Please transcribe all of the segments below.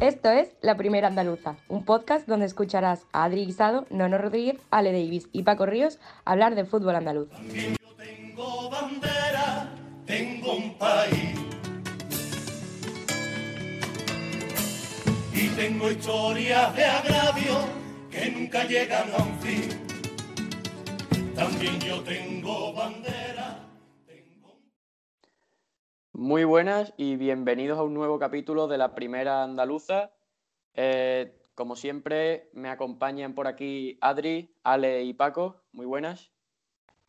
Esto es La Primera Andaluza, un podcast donde escucharás a Adri Guisado, Nono Rodríguez, Ale Davis y Paco Ríos hablar de fútbol andaluz. Yo tengo bandera, tengo un país. Y tengo historias de agravio que nunca llegan a un fin. También yo tengo bandera. Muy buenas y bienvenidos a un nuevo capítulo de la Primera Andaluza. Eh, como siempre, me acompañan por aquí Adri, Ale y Paco. Muy buenas.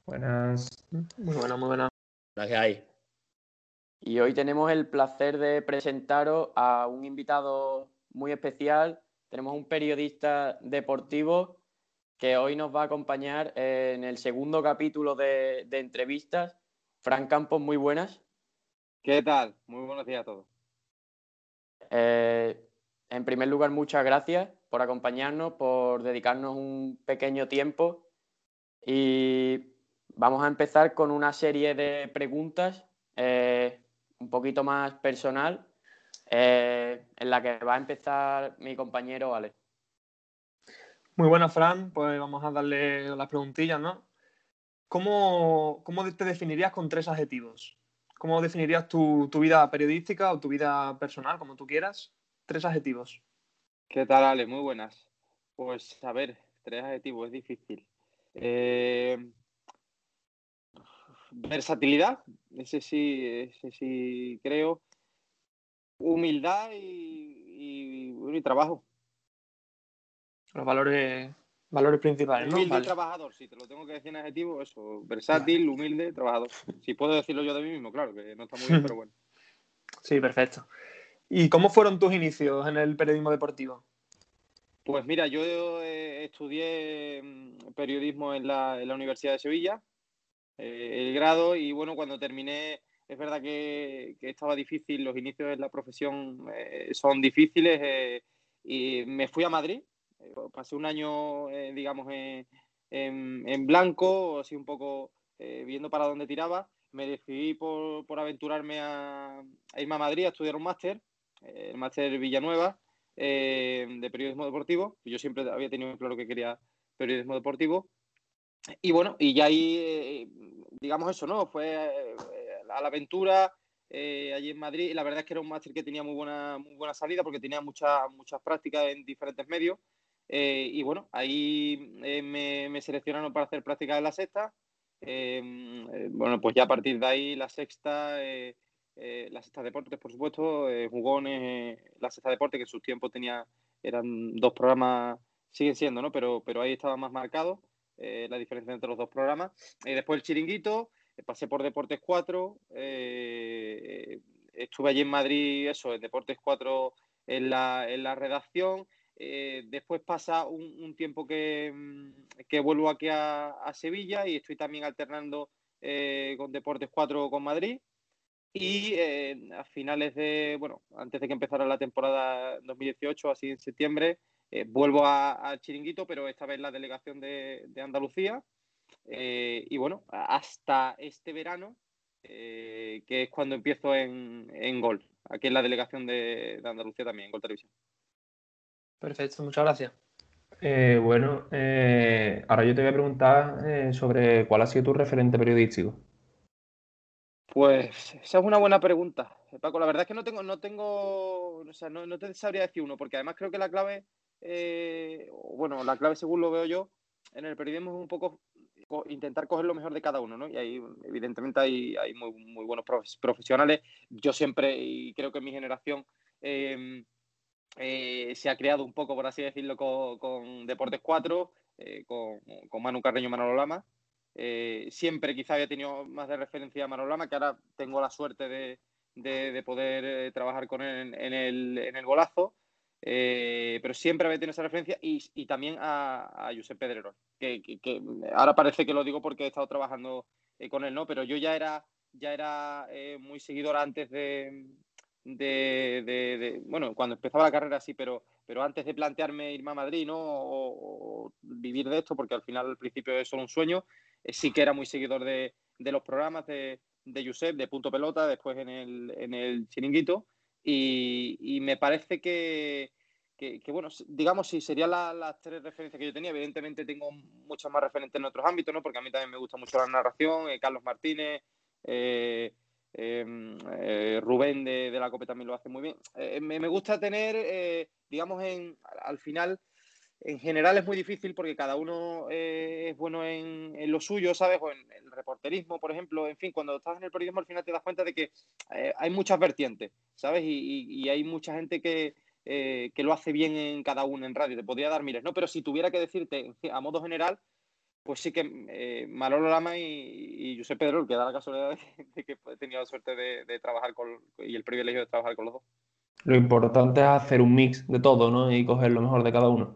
Buenas. Muy buena, muy buena. Gracias ahí. Y hoy tenemos el placer de presentaros a un invitado muy especial. Tenemos un periodista deportivo que hoy nos va a acompañar en el segundo capítulo de, de entrevistas. Fran Campos, muy buenas. ¿Qué tal? Muy buenos días a todos. Eh, en primer lugar, muchas gracias por acompañarnos, por dedicarnos un pequeño tiempo. Y vamos a empezar con una serie de preguntas eh, un poquito más personal, eh, en la que va a empezar mi compañero Ale. Muy buena, Fran. Pues vamos a darle las preguntillas, ¿no? ¿Cómo, cómo te definirías con tres adjetivos? ¿Cómo definirías tu, tu vida periodística o tu vida personal, como tú quieras? Tres adjetivos. ¿Qué tal, Ale? Muy buenas. Pues, a ver, tres adjetivos, es difícil. Eh, versatilidad, ese sí, ese sí creo. Humildad y, y, trabajo. Los valores, valores principales, ¿no? Humilde Vale. trabajador, sí, te lo tengo que decir en adjetivo, eso. Versátil, humilde, trabajador. Si puedo decirlo yo de mí mismo, claro, que no está muy bien, pero bueno. Sí, perfecto. ¿Y cómo fueron tus inicios en el periodismo deportivo? Pues mira, yo eh, estudié mm, periodismo en la, en la Universidad de Sevilla, eh, el grado, y bueno, cuando terminé, es verdad que, que estaba difícil, los inicios en la profesión eh, son difíciles, eh, y me fui a Madrid, pasé un año, eh, digamos, en, en, blanco, así un poco eh, viendo para dónde tiraba, me decidí por, por aventurarme a, a irme a Madrid a estudiar un máster, eh, el máster Villanueva, de periodismo deportivo. Yo siempre había tenido claro que quería periodismo deportivo. Y bueno, y ya ahí, digamos eso, ¿no? Fue a la aventura allí en Madrid. La verdad es que era un máster que tenía muy buena, muy buena salida porque tenía muchas muchas prácticas en diferentes medios. Eh, y bueno, ahí eh, me, seleccionaron para hacer prácticas en la sexta. Eh, eh, bueno, pues ya a partir de ahí la sexta, la sexta deportes, por supuesto, jugones, la sexta deportes que en sus tiempos tenía, eran dos programas, siguen siendo, ¿no? Pero, pero ahí estaba más marcado la diferencia entre los dos programas. Y después el chiringuito, pasé por Deportes 4, eh, estuve allí en Madrid, eso, en Deportes 4 en la, en la redacción. Eh, después pasa un, tiempo que, mm, que, vuelvo aquí a, a, Sevilla y estoy también alternando eh, con Deportes 4 con Madrid. Y eh, a finales de, bueno, antes de que empezara la temporada 2018, así en septiembre, vuelvo al chiringuito, pero esta vez la delegación de, Andalucía. Y bueno, hasta este verano, que es cuando empiezo en, en Gol, aquí en la delegación de, de Andalucía también, en Gol Televisión. Perfecto, muchas gracias. Eh, bueno, eh, ahora yo te voy a preguntar eh, sobre cuál ha sido tu referente periodístico. Pues esa es una buena pregunta, Paco. La verdad es que no tengo, no tengo, o sea, no, no te sabría decir uno, porque además creo que la clave, eh, bueno, la clave según lo veo yo, en el periodismo es un poco co intentar coger lo mejor de cada uno, ¿no? Y ahí, evidentemente, hay, hay muy, muy buenos prof profesionales. Yo siempre, y creo que en mi generación, eh, eh, se ha creado un poco, por así decirlo, con, Deportes 4, eh, con, con, Manu Carreño y Manolo Lama. Eh, siempre quizá había tenido más de referencia a Manolo Lama, que ahora tengo la suerte de, de, de poder trabajar con él en, el, en el golazo. Pero siempre había tenido esa referencia y, también a, a Josep Pedrerol, que, que, ahora parece que lo digo porque he estado trabajando con él, ¿no? Pero yo ya era, ya era muy seguidor antes de, de, bueno, cuando empezaba la carrera sí, pero, pero antes de plantearme irme a Madrid, ¿no? O, vivir de esto, porque al final al principio es solo un sueño, eh, sí que era muy seguidor de, de los programas de, de Josep, de Punto Pelota, después en el, en el Chiringuito, Y, me parece que, bueno, digamos, sí, serían las tres referencias que yo tenía. Evidentemente tengo muchas más referentes en otros ámbitos, ¿no? Porque a mí también me gusta mucho la narración, eh, Carlos Martínez, eh, eh, Rubén de, la COPE también lo hace muy bien. Me, me, gusta tener, digamos, en, al final en general es muy difícil porque cada uno eh, es bueno en, lo suyo, ¿sabes? O en el reporterismo, por ejemplo. En fin, cuando estás en el periodismo al final te das cuenta de que eh, hay muchas vertientes, ¿sabes? Y, hay mucha gente eh, que, lo hace bien en cada uno en radio. Te podría dar miles, ¿no? Pero si tuviera que decirte a modo general, pues sí que Manolo Lama y, y José Pedro, que da la casualidad de, que he tenido la suerte de, trabajar con y el privilegio de trabajar con los dos. Lo importante es hacer un mix de todo, ¿no? Y coger lo mejor de cada uno.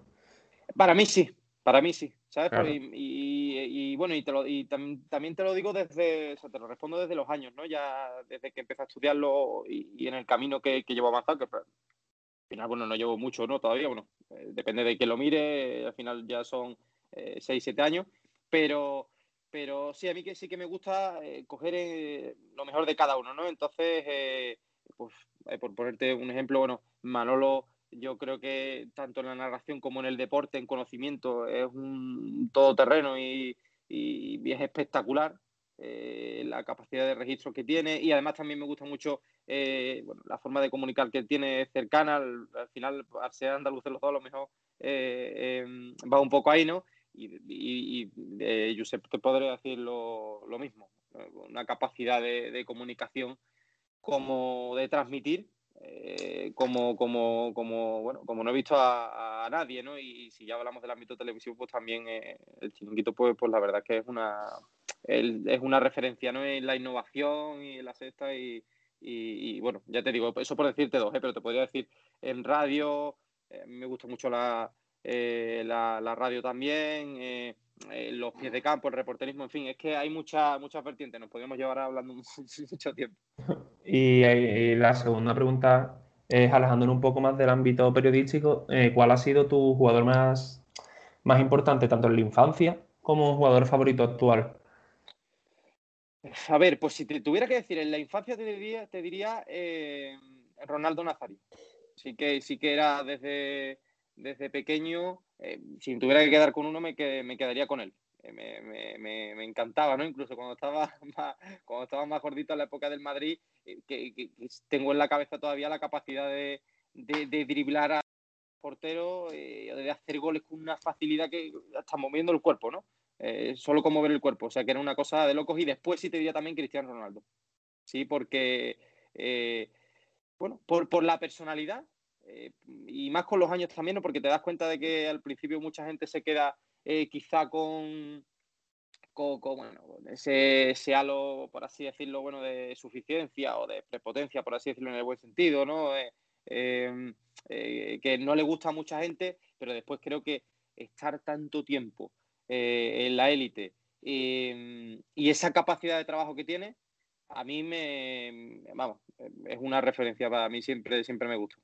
Para mí sí, para mí sí, ¿sabes? Y, bueno, y, te lo, y también te lo digo desde, o sea, te lo respondo desde los años, ¿no? Ya desde que empecé a estudiarlo y, en el camino que, que llevo avanzado, que pues, al final, bueno, no llevo mucho, ¿no? Todavía, bueno, eh, depende de que lo mire, al final ya son eh, 6, 7 años, pero, pero sí, a mí que sí que me gusta eh, coger eh, lo mejor de cada uno, ¿no? Entonces, pues, por ponerte un ejemplo, bueno, Manolo yo creo que tanto en la narración como en el deporte, en conocimiento, es un todoterreno y, y, es espectacular eh, la capacidad de registro que tiene y además también me gusta mucho eh, la forma de comunicar que tiene cercana. Al, final, al ser andaluz los dos, a lo mejor eh, va un poco ahí, ¿no? Y, y, y Josep te podría decir lo, mismo, una capacidad de, comunicación como de transmitir eh, como, como, como, bueno, como no he visto a, nadie, ¿no? Y, si ya hablamos del ámbito televisivo, pues también eh, el chiringuito, pues, pues la verdad que es una, es una referencia, ¿no? En la innovación y en la sexta y, y, bueno, ya te digo, eso por decirte dos, ¿eh? pero te podría decir en radio, me gusta mucho la, la, la, radio también, los pies de campo, el reporterismo, en fin, es que hay muchas muchas vertientes, nos podríamos llevar hablando mucho tiempo. Y, la segunda pregunta es, alejándonos un poco más del ámbito periodístico, eh, ¿cuál ha sido tu jugador más, más importante, tanto en la infancia como jugador favorito actual? A ver, pues si te tuviera que decir, en la infancia te diría, te diría eh, Ronaldo Nazario. Sí que, sí que era desde, desde pequeño, eh, si tuviera que quedar con uno, me, me quedaría con él. Eh, me, encantaba, ¿no? Incluso cuando estaba más, cuando estaba más gordito en la época del Madrid, eh, que, tengo en la cabeza todavía la capacidad de, driblar al portero, de hacer goles con una facilidad que hasta moviendo el cuerpo, ¿no? solo con mover el cuerpo, o sea que era una cosa de locos. Y después sí te diría también Cristiano Ronaldo, sí, porque, bueno, por la personalidad, eh, y más con los años también, porque te das cuenta de que al principio mucha gente se queda eh, quizá con, bueno, ese, ese, halo, por así decirlo, bueno, de suficiencia o de prepotencia, por así decirlo en el buen sentido, ¿no? Eh, que no le gusta a mucha gente, pero después creo que estar tanto tiempo en la élite y esa capacidad de trabajo que tiene, a mí me, vamos, es una referencia para mí, siempre, siempre me gusta.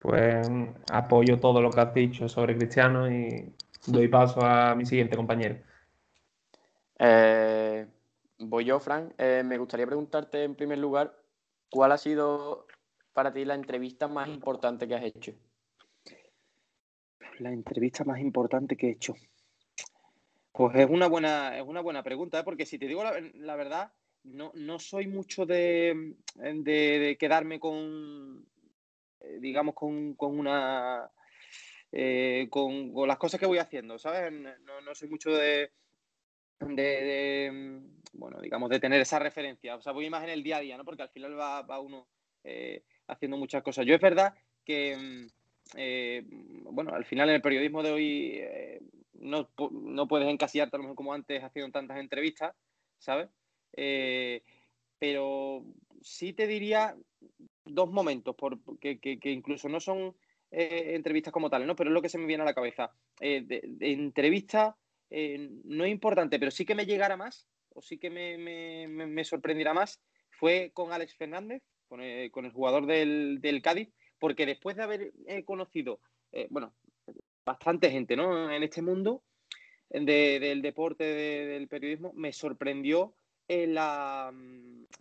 Pues apoyo todo lo que has dicho sobre Cristiano y doy paso a mi siguiente compañero. Eh, voy yo, Frank. Eh, me gustaría preguntarte en primer lugar, ¿cuál ha sido para ti la entrevista más importante que has hecho? La entrevista más importante que he hecho. Pues es una buena, es una buena pregunta, ¿eh? porque si te digo la, verdad, no, no, soy mucho de, de quedarme con, digamos, con, una... Eh, con, las cosas que voy haciendo, ¿sabes? No, soy mucho de, de, bueno, digamos, de tener esa referencia. O sea, voy más en el día a día, ¿no? Porque al final va, uno eh, haciendo muchas cosas. Yo es verdad que, bueno, al final en el periodismo de hoy no, no, puedes encasillarte a lo mejor como antes haciendo tantas entrevistas, ¿sabes? pero sí te diría dos momentos, que, que, incluso no son eh, entrevistas como tales, ¿no? Pero es lo que se me viene a la cabeza. Eh, de, entrevista eh, no es importante, pero sí que me llegara más, o sí que me, me, me sorprendiera más, fue con Alex Fernández, con el, jugador del, del, Cádiz, porque después de haber conocido, bueno, bastante gente, ¿no? En este mundo del deporte, del periodismo, me sorprendió la,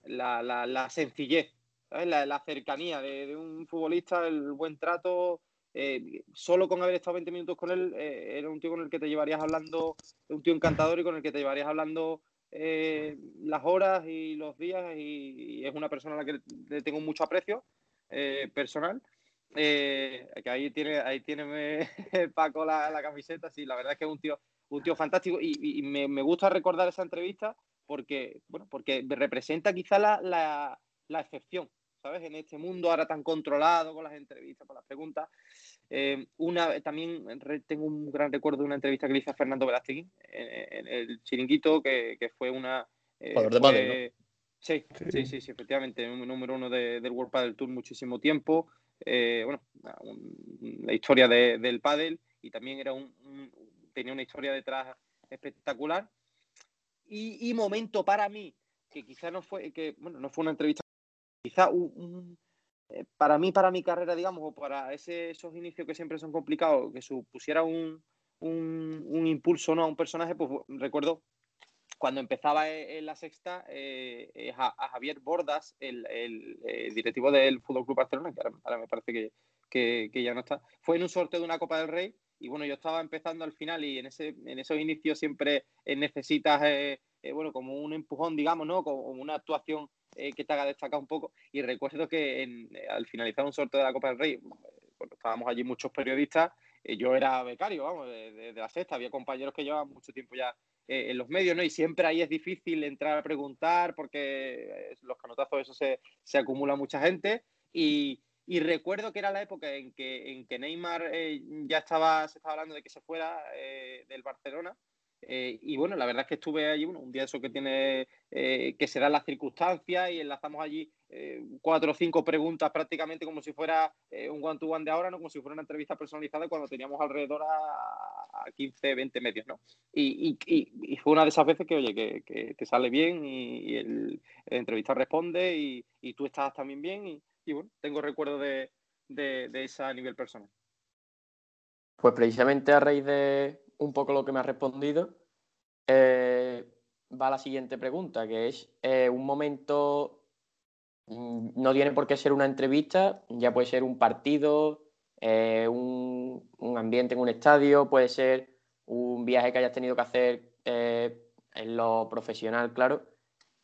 la sencillez La, cercanía de, un futbolista, el buen trato. Eh, solo con haber estado 20 minutos con él, eh, era un tío con el que te llevarías hablando, un tío encantador y con el que te llevarías hablando eh, las horas y los días y, es una persona a la que le tengo mucho aprecio personal. que ahí tiene, ahí tiene Paco la, la, camiseta, sí, la verdad es que es un tío, un tío fantástico y, me, me, gusta recordar esa entrevista porque, bueno, porque representa quizá la, la, la excepción. ¿Sabes? En este mundo ahora tan controlado con las entrevistas, con las preguntas. Eh, una, también tengo un gran recuerdo de una entrevista que le hice a Fernando Velázquez en, el chiringuito, que, fue una... Eh, de sí, sí, sí, sí, efectivamente, número uno del World Padel Tour muchísimo tiempo. Eh, bueno, la historia del pádel y también era un, tenía una historia detrás espectacular. Y, y momento para mí, que quizá no fue, que, bueno, no fue una entrevista quizá un, eh, para mí, para mi carrera, digamos, o para ese, esos inicios que siempre son complicados, que supusiera un, un, impulso ¿no? a un personaje, pues recuerdo cuando empezaba e, en la sexta eh, a, Javier Bordas, el, el, directivo del Fútbol Club Barcelona, que ahora, me parece que, que, que, ya no está, fue en un sorteo de una Copa del Rey y bueno, yo estaba empezando al final y en, ese, en esos inicios siempre eh, necesitas, bueno, como un empujón, digamos, ¿no? Como una actuación eh, que te haga destacar un poco. Y recuerdo que eh, al finalizar un sorteo de la Copa del Rey, cuando estábamos allí muchos periodistas, eh, yo era becario, vamos, de, la sexta, había compañeros que llevaban mucho tiempo ya en los medios, ¿no? Y siempre ahí es difícil entrar a preguntar porque los canotazos, eso se, se acumula mucha gente. Y, y, recuerdo que era la época en que, en que Neymar ya estaba, se estaba hablando de que se fuera del Barcelona eh, y bueno, la verdad es que estuve allí, un día eso que tiene, eh, que se las circunstancias y enlazamos allí eh, cuatro o cinco preguntas prácticamente como si fuera un one-to-one de ahora, ¿no? Como si fuera una entrevista personalizada cuando teníamos alrededor a, 15, 20 medios, ¿no? Y, fue una de esas veces que, oye, que, te sale bien y, el, entrevista responde y, tú estás también bien y, bueno, tengo recuerdo de, de, de ese nivel personal. Pues precisamente a raíz de, un poco lo que me ha respondido, eh, va la siguiente pregunta, que es eh, un momento, mm, no tiene por qué ser una entrevista, ya puede ser un partido, eh, un, ambiente en un estadio, puede ser un viaje que hayas tenido que hacer en lo profesional, claro.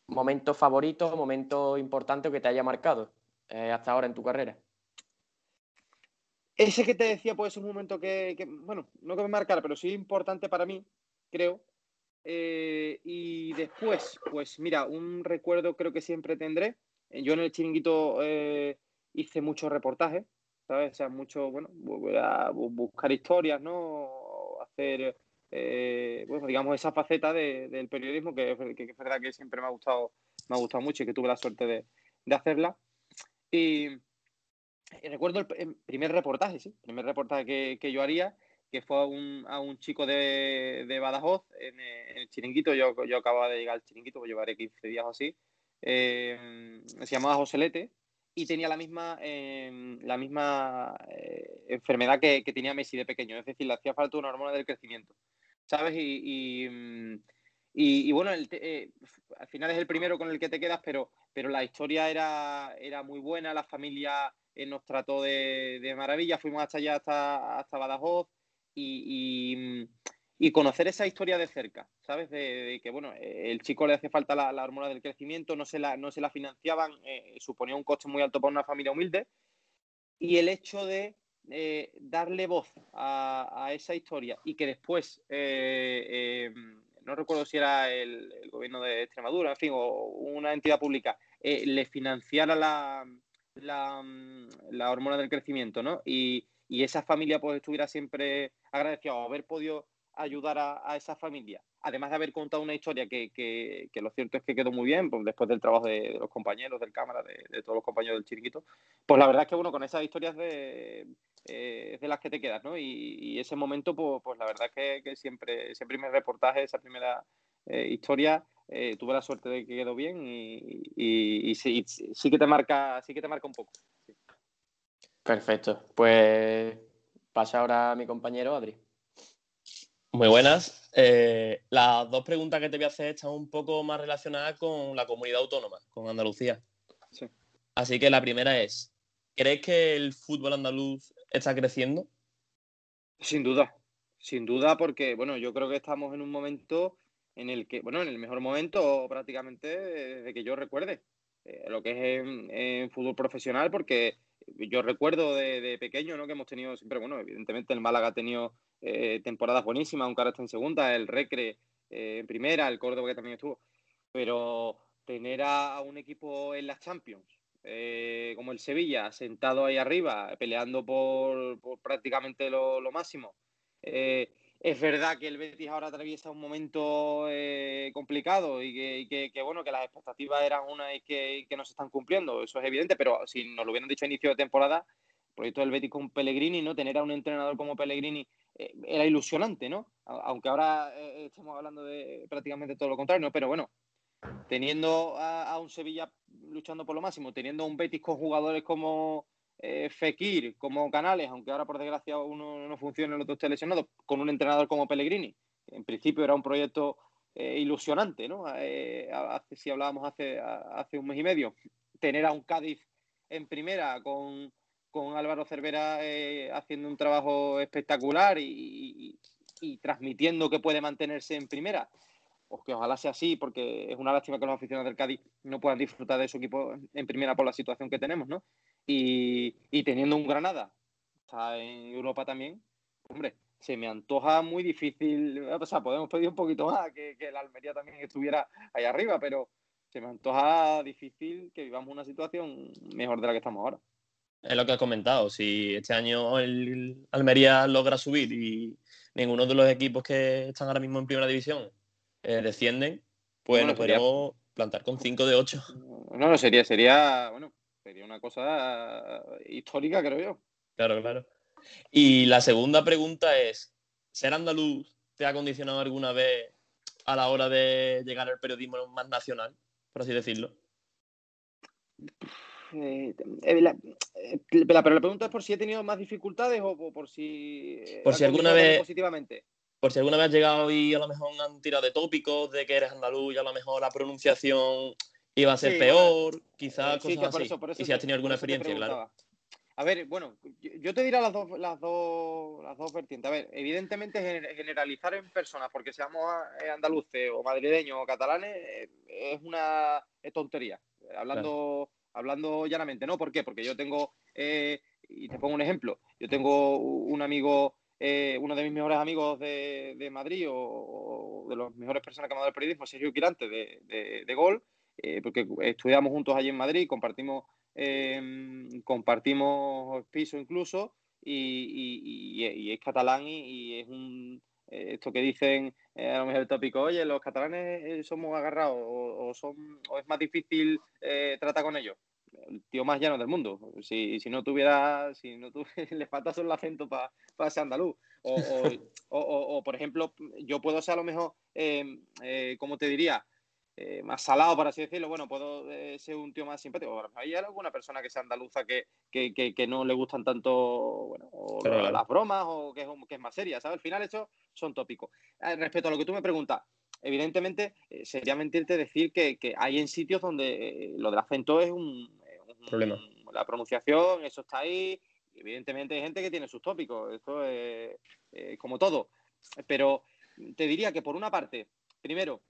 Momento favorito, momento importante que te haya marcado hasta ahora en tu carrera. Ese que te decía, pues es un momento que, bueno, no que me marcara, pero sí importante para mí, creo. Eh, y después, pues mira, un recuerdo creo que siempre tendré. Eh, yo en el chiringuito eh, hice muchos reportajes, ¿sabes? O sea, mucho, bueno, buscar historias, ¿no? Hacer, bueno, digamos, esa faceta del periodismo que, es verdad que siempre me ha gustado, me ha gustado mucho y que tuve la suerte de, de hacerla. Y, recuerdo el, primer reportaje, sí, el primer reportaje que, yo haría, que fue a un, a un chico de, de Badajoz en, el chiringuito. Yo, yo acababa de llegar al chiringuito, pues llevaré 15 días o así. Eh, se llamaba Joselete y tenía la misma, em, la misma eh, enfermedad que, tenía Messi de pequeño, es decir, le hacía falta una hormona del crecimiento, ¿sabes? Y, y, bueno, eh, al final es el primero con el que te quedas, pero, pero la historia era, era muy buena, la familia nos trató de, maravilla, fuimos hasta allá, hasta, hasta Badajoz y, conocer esa historia de cerca, ¿sabes? De, que, bueno, el chico le hace falta la, hormona del crecimiento, no se la, no se la financiaban, eh, suponía un coste muy alto para una familia humilde y el hecho de eh, darle voz a, esa historia y que después, eh, no recuerdo si era el, el, gobierno de Extremadura, en fin, o una entidad pública, le financiara la, Mm, la, hormona del crecimiento, ¿no? Y, esa familia pues estuviera siempre agradecida o haber podido ayudar a, esa familia, además de haber contado una historia que, lo cierto es que quedó muy bien, pues, después del trabajo de, los compañeros del cámara, de, todos los compañeros del chiringuito, pues la verdad es que bueno, con esas historias de, eh, de las que te quedas, ¿no? Y, ese momento, pues, pues, la verdad es que, siempre, ese primer reportaje, esa primera eh, historia, eh, tuve la suerte de que quedó bien y, sí, que te marca, sí que te marca un poco. Perfecto. Pues pasa ahora a mi compañero Adri. Muy buenas. Eh, las dos preguntas que te voy a hacer están un poco más relacionadas con la comunidad autónoma, con Andalucía. Así que la primera es, ¿crees que el fútbol andaluz está creciendo? Sin duda, sin duda, porque bueno, yo creo que estamos en un momento en el que, bueno, en el mejor momento prácticamente desde que yo recuerde, eh, lo que es en, fútbol profesional, porque yo recuerdo de, pequeño, ¿no? Que hemos tenido siempre, bueno, evidentemente el Málaga ha tenido eh, temporadas buenísimas, aunque ahora está en segunda, el Recre eh, en primera, el Córdoba que también estuvo, pero tener a, un equipo en las Champions, como el Sevilla, sentado ahí arriba, peleando por, prácticamente lo, lo máximo, es verdad que el Betis ahora atraviesa un momento eh, complicado y, que, bueno, que las expectativas eran una y que, no se están cumpliendo, eso es evidente, pero si nos lo hubieran dicho a inicio de temporada, el proyecto del Betis con Pellegrini, ¿no? Tener a un entrenador como Pellegrini eh, era ilusionante, ¿no? Aunque ahora eh, estemos hablando de prácticamente todo lo contrario, pero bueno, teniendo a, un Sevilla luchando por lo máximo, teniendo a un Betis con jugadores como eh, Fekir como Canales, aunque ahora por desgracia uno no funciona, el otro esté lesionado, con un entrenador como Pellegrini. En principio era un proyecto eh, ilusionante, ¿no? Eh, si hablábamos hace, hace un mes y medio, tener a un Cádiz en primera con, Álvaro Cervera haciendo un trabajo espectacular y, transmitiendo que puede mantenerse en primera, pues que ojalá sea así, porque es una lástima que los aficionados del Cádiz no puedan disfrutar de su equipo en primera por la situación que tenemos, ¿no? Y, teniendo un Granada, está en Europa también, hombre, se me antoja muy difícil. O sea, podemos pedir un poquito más, que, que la Almería también estuviera ahí arriba, pero se me antoja difícil que vivamos una situación mejor de la que estamos ahora. Es lo que has comentado. Si este año el Almería logra subir y ninguno de los equipos que están ahora mismo en primera división eh, descienden, pues nos podríamos plantar con 5 de 8. No, no, sería, sería, bueno, Sería una cosa histórica, creo yo. Claro, claro. Y la segunda pregunta es, ¿ser andaluz te ha condicionado alguna vez a la hora de llegar al periodismo más nacional, por así decirlo? Eh, eh, la, eh, pero la pregunta es por si he tenido más dificultades o por si... Por si alguna vez... Positivamente. Por si alguna vez has llegado y a lo mejor han tirado de tópicos de que eres andaluz y a lo mejor la pronunciación iba a ser peor, quizás cosas así. y si has tenido alguna experiencia, claro. A ver, bueno, yo te diré las dos, las dos, las dos vertientes. A ver, evidentemente generalizar en personas porque seamos eh, andaluces o madrileños o catalanes eh, es una tontería. Hablando, hablando llanamente, ¿no? ¿Por qué? Porque yo tengo, eh, y te pongo un ejemplo, yo tengo un amigo, uno de mis mejores amigos de, Madrid o, de las mejores personas que me ha dado el periodismo, Sergio Quirante, de, de, de Gol, eh, porque estudiamos juntos allí en Madrid, compartimos, em, compartimos piso incluso, y, es catalán y, es un, eh, esto que dicen eh, a lo mejor el tópico, oye, los catalanes somos agarrados o, son, o es más difícil tratar con ellos. El tío más llano del mundo. Si, si no tuviera, si no le falta solo el acento para ser andaluz. O, o, por ejemplo, yo puedo ser a lo mejor, em, como te diría, eh, más salado, por así decirlo, bueno, puedo eh, ser un tío más simpático. hay alguna persona que sea andaluza que, que, no le gustan tanto bueno, las bromas o que es, que es más seria, ¿sabes? Al final, eso son tópicos. Eh, respecto a lo que tú me preguntas, evidentemente sería mentirte decir que, hay en sitios donde lo del acento es un, problema. La pronunciación, eso está ahí. Evidentemente hay gente que tiene sus tópicos, esto es como todo. Pero te diría que por una parte, primero,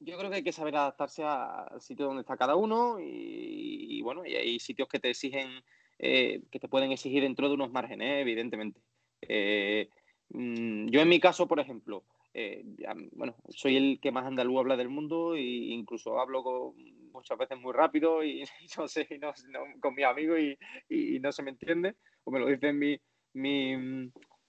yo creo que hay que saber adaptarse al sitio donde está cada uno y, bueno, y hay sitios que te exigen, eh, que te pueden exigir dentro de unos márgenes, evidentemente. Eh, mm, yo en mi caso, por ejemplo, eh, bueno, soy el que más andaluz habla del mundo e incluso hablo muchas veces muy rápido y, no sé, con mi amigo y, no se me entiende, o me lo dicen mi, mi,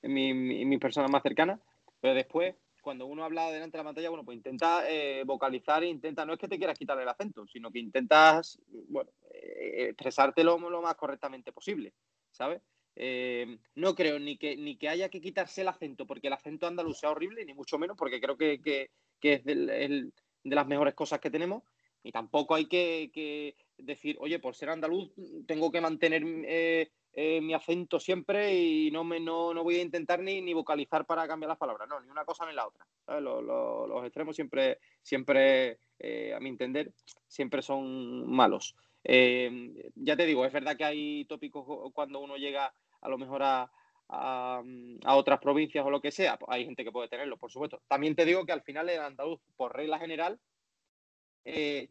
mi, mis personas más cercanas, pero después cuando uno habla delante de la pantalla, bueno, pues intenta eh, vocalizar, intenta, no es que te quieras quitar el acento, sino que intentas, bueno, eh, expresártelo lo más correctamente posible, ¿sabes? Eh, no creo ni que, ni que haya que quitarse el acento porque el acento andaluz sea horrible, ni mucho menos porque creo que, es de las mejores cosas que tenemos. Y tampoco hay que, decir, oye, por ser andaluz tengo que mantener eh, mi acento siempre y no, me, no, voy a intentar ni, ni, vocalizar para cambiar las palabras, no, ni una cosa ni la otra. Los, extremos siempre, siempre eh, a mi entender, siempre son malos. Eh, ya te digo, es verdad que hay tópicos cuando uno llega a lo mejor a, a, otras provincias o lo que sea, pues hay gente que puede tenerlo, por supuesto. También te digo que al final el andaluz, por regla general,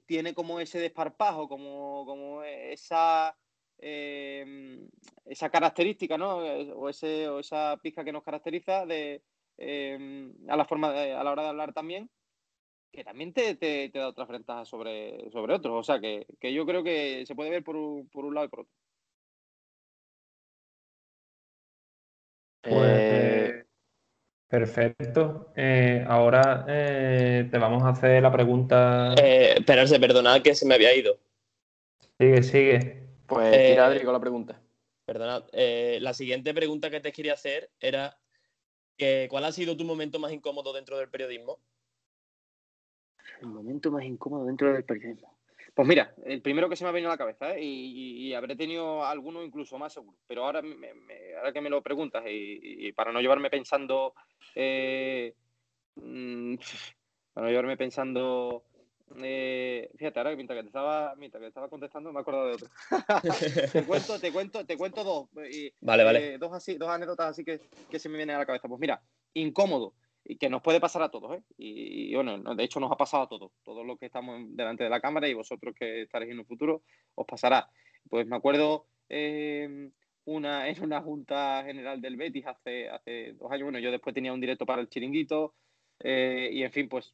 tiene como ese desparpajo, como, como esa, eh, esa característica, ¿no? O, ese, o esa pizca que nos caracteriza de, a la forma a la hora de hablar también, que también te, te, da otras ventajas sobre, sobre otros. O sea, que, que, yo creo que se puede ver por un, por un lado y por otro. Pues, eh, perfecto. Eh, ahora eh, te vamos a hacer la pregunta. Eh, esperarse, perdonad que se me había ido. Sigue, sigue. Pues tira Adri con la pregunta. Perdonad. la siguiente pregunta que te quería hacer era ¿cuál ha sido tu momento más incómodo dentro del periodismo? El momento más incómodo dentro del periodismo. Pues mira, el primero que se me ha venido a la cabeza, ¿eh? y, habré tenido alguno incluso más seguro, pero ahora, ahora que me lo preguntas y, para no llevarme pensando, eh, mm, para no llevarme pensando, eh, fíjate, ahora mientras que te estaba, mientras que estaba contestando me he acordado de otro. te cuento, te cuento, te cuento dos, vale, vale. dos así, dos anécdotas así que, que se me vienen a la cabeza. Pues mira, incómodo y que nos puede pasar a todos, ¿eh? Y, bueno, de hecho nos ha pasado a todos, todos los que estamos delante de la cámara y vosotros que estaréis en un futuro, os pasará. Pues me acuerdo eh, una, en una junta general del Betis hace, hace dos años, bueno, yo después tenía un directo para el chiringuito eh, y en fin, pues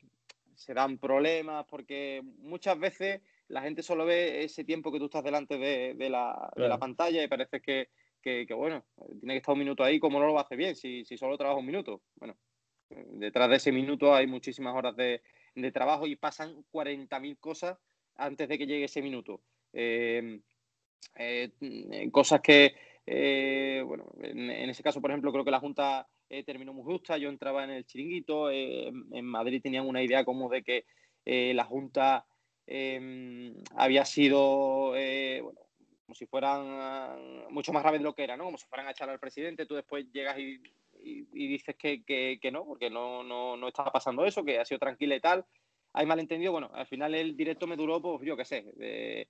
se dan problemas porque muchas veces la gente solo ve ese tiempo que tú estás delante de, la, de la, pantalla y parece que, que, bueno, tiene que estar un minuto ahí, como no lo hace bien, si, si solo trabaja un minuto. Bueno, Detrás de ese minuto hay muchísimas horas de, trabajo y pasan 40.000 cosas antes de que llegue ese minuto. Em, eh, cosas que, eh, bueno, en, ese caso, por ejemplo, creo que la Junta eh, terminó muy justa. Yo entraba en el chiringuito. en Madrid tenían una idea como de que la Junta em, había sido, bueno, como si fueran mucho más grave de lo que era, ¿no? Como si fueran a echar al presidente. Tú después llegas y dices que, que, no, porque no, no, no estaba pasando eso, que ha sido tranquila y tal. Hay malentendido, bueno, al final el directo me duró, pues yo qué sé, de,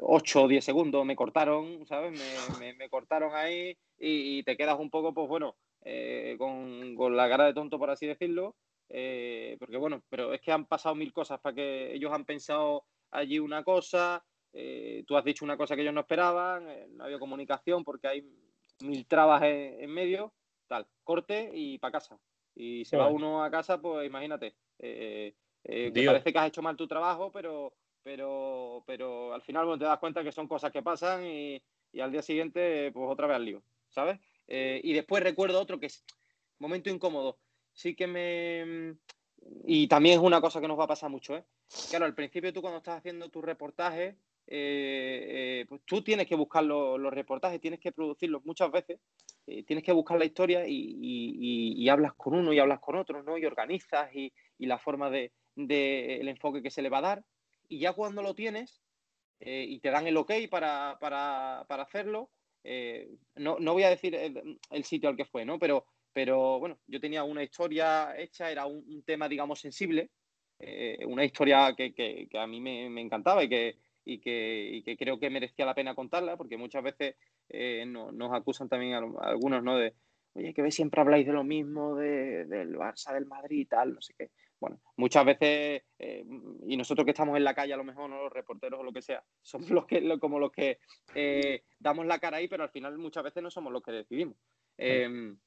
8 o 10 segundos, me cortaron, ¿sabes? Me, cortaron ahí y, te quedas un poco, pues bueno, eh, con, con, la cara de tonto, por así decirlo, eh, porque bueno, pero es que han pasado mil cosas para que ellos han pensado allí una cosa, eh, tú has dicho una cosa que ellos no esperaban, no había comunicación porque hay mil trabas en medio tal, corte y para casa. Y se va uno a casa, pues imagínate, parece que has hecho mal tu trabajo, pero, pero, pero al final te das cuenta que son cosas que pasan y, al día siguiente, pues otra vez al lío, ¿sabes? Eh, y después recuerdo otro que es momento incómodo. Sí que me... Y también es una cosa que nos va a pasar mucho, ¿eh? Claro, al principio tú cuando estás haciendo tu reportaje, pues tú tienes que buscar los reportajes, tienes que producirlos muchas veces eh, tienes que buscar la historia y, hablas con uno y hablas con otro, ¿no? Y organizas y, la forma de, el enfoque que se le va a dar. Y ya cuando lo tienes eh, y te dan el ok para, hacerlo, eh, no, voy a decir el, sitio al que fue, ¿no? Pero, pero bueno, yo tenía una historia hecha, era un, tema, digamos, sensible, una historia que, a mí me, encantaba y que, y que, y que, creo que merecía la pena contarla, porque muchas veces eh, nos acusan también algunos, ¿no? De, oye, que siempre habláis de lo mismo, de, del Barça, del Madrid y tal, no sé qué. Bueno, muchas veces, eh, y nosotros que estamos en la calle, a lo mejor, ¿no? los reporteros o lo que sea, somos los que, como los que eh, damos la cara ahí, pero al final muchas veces no somos los que decidimos. Em,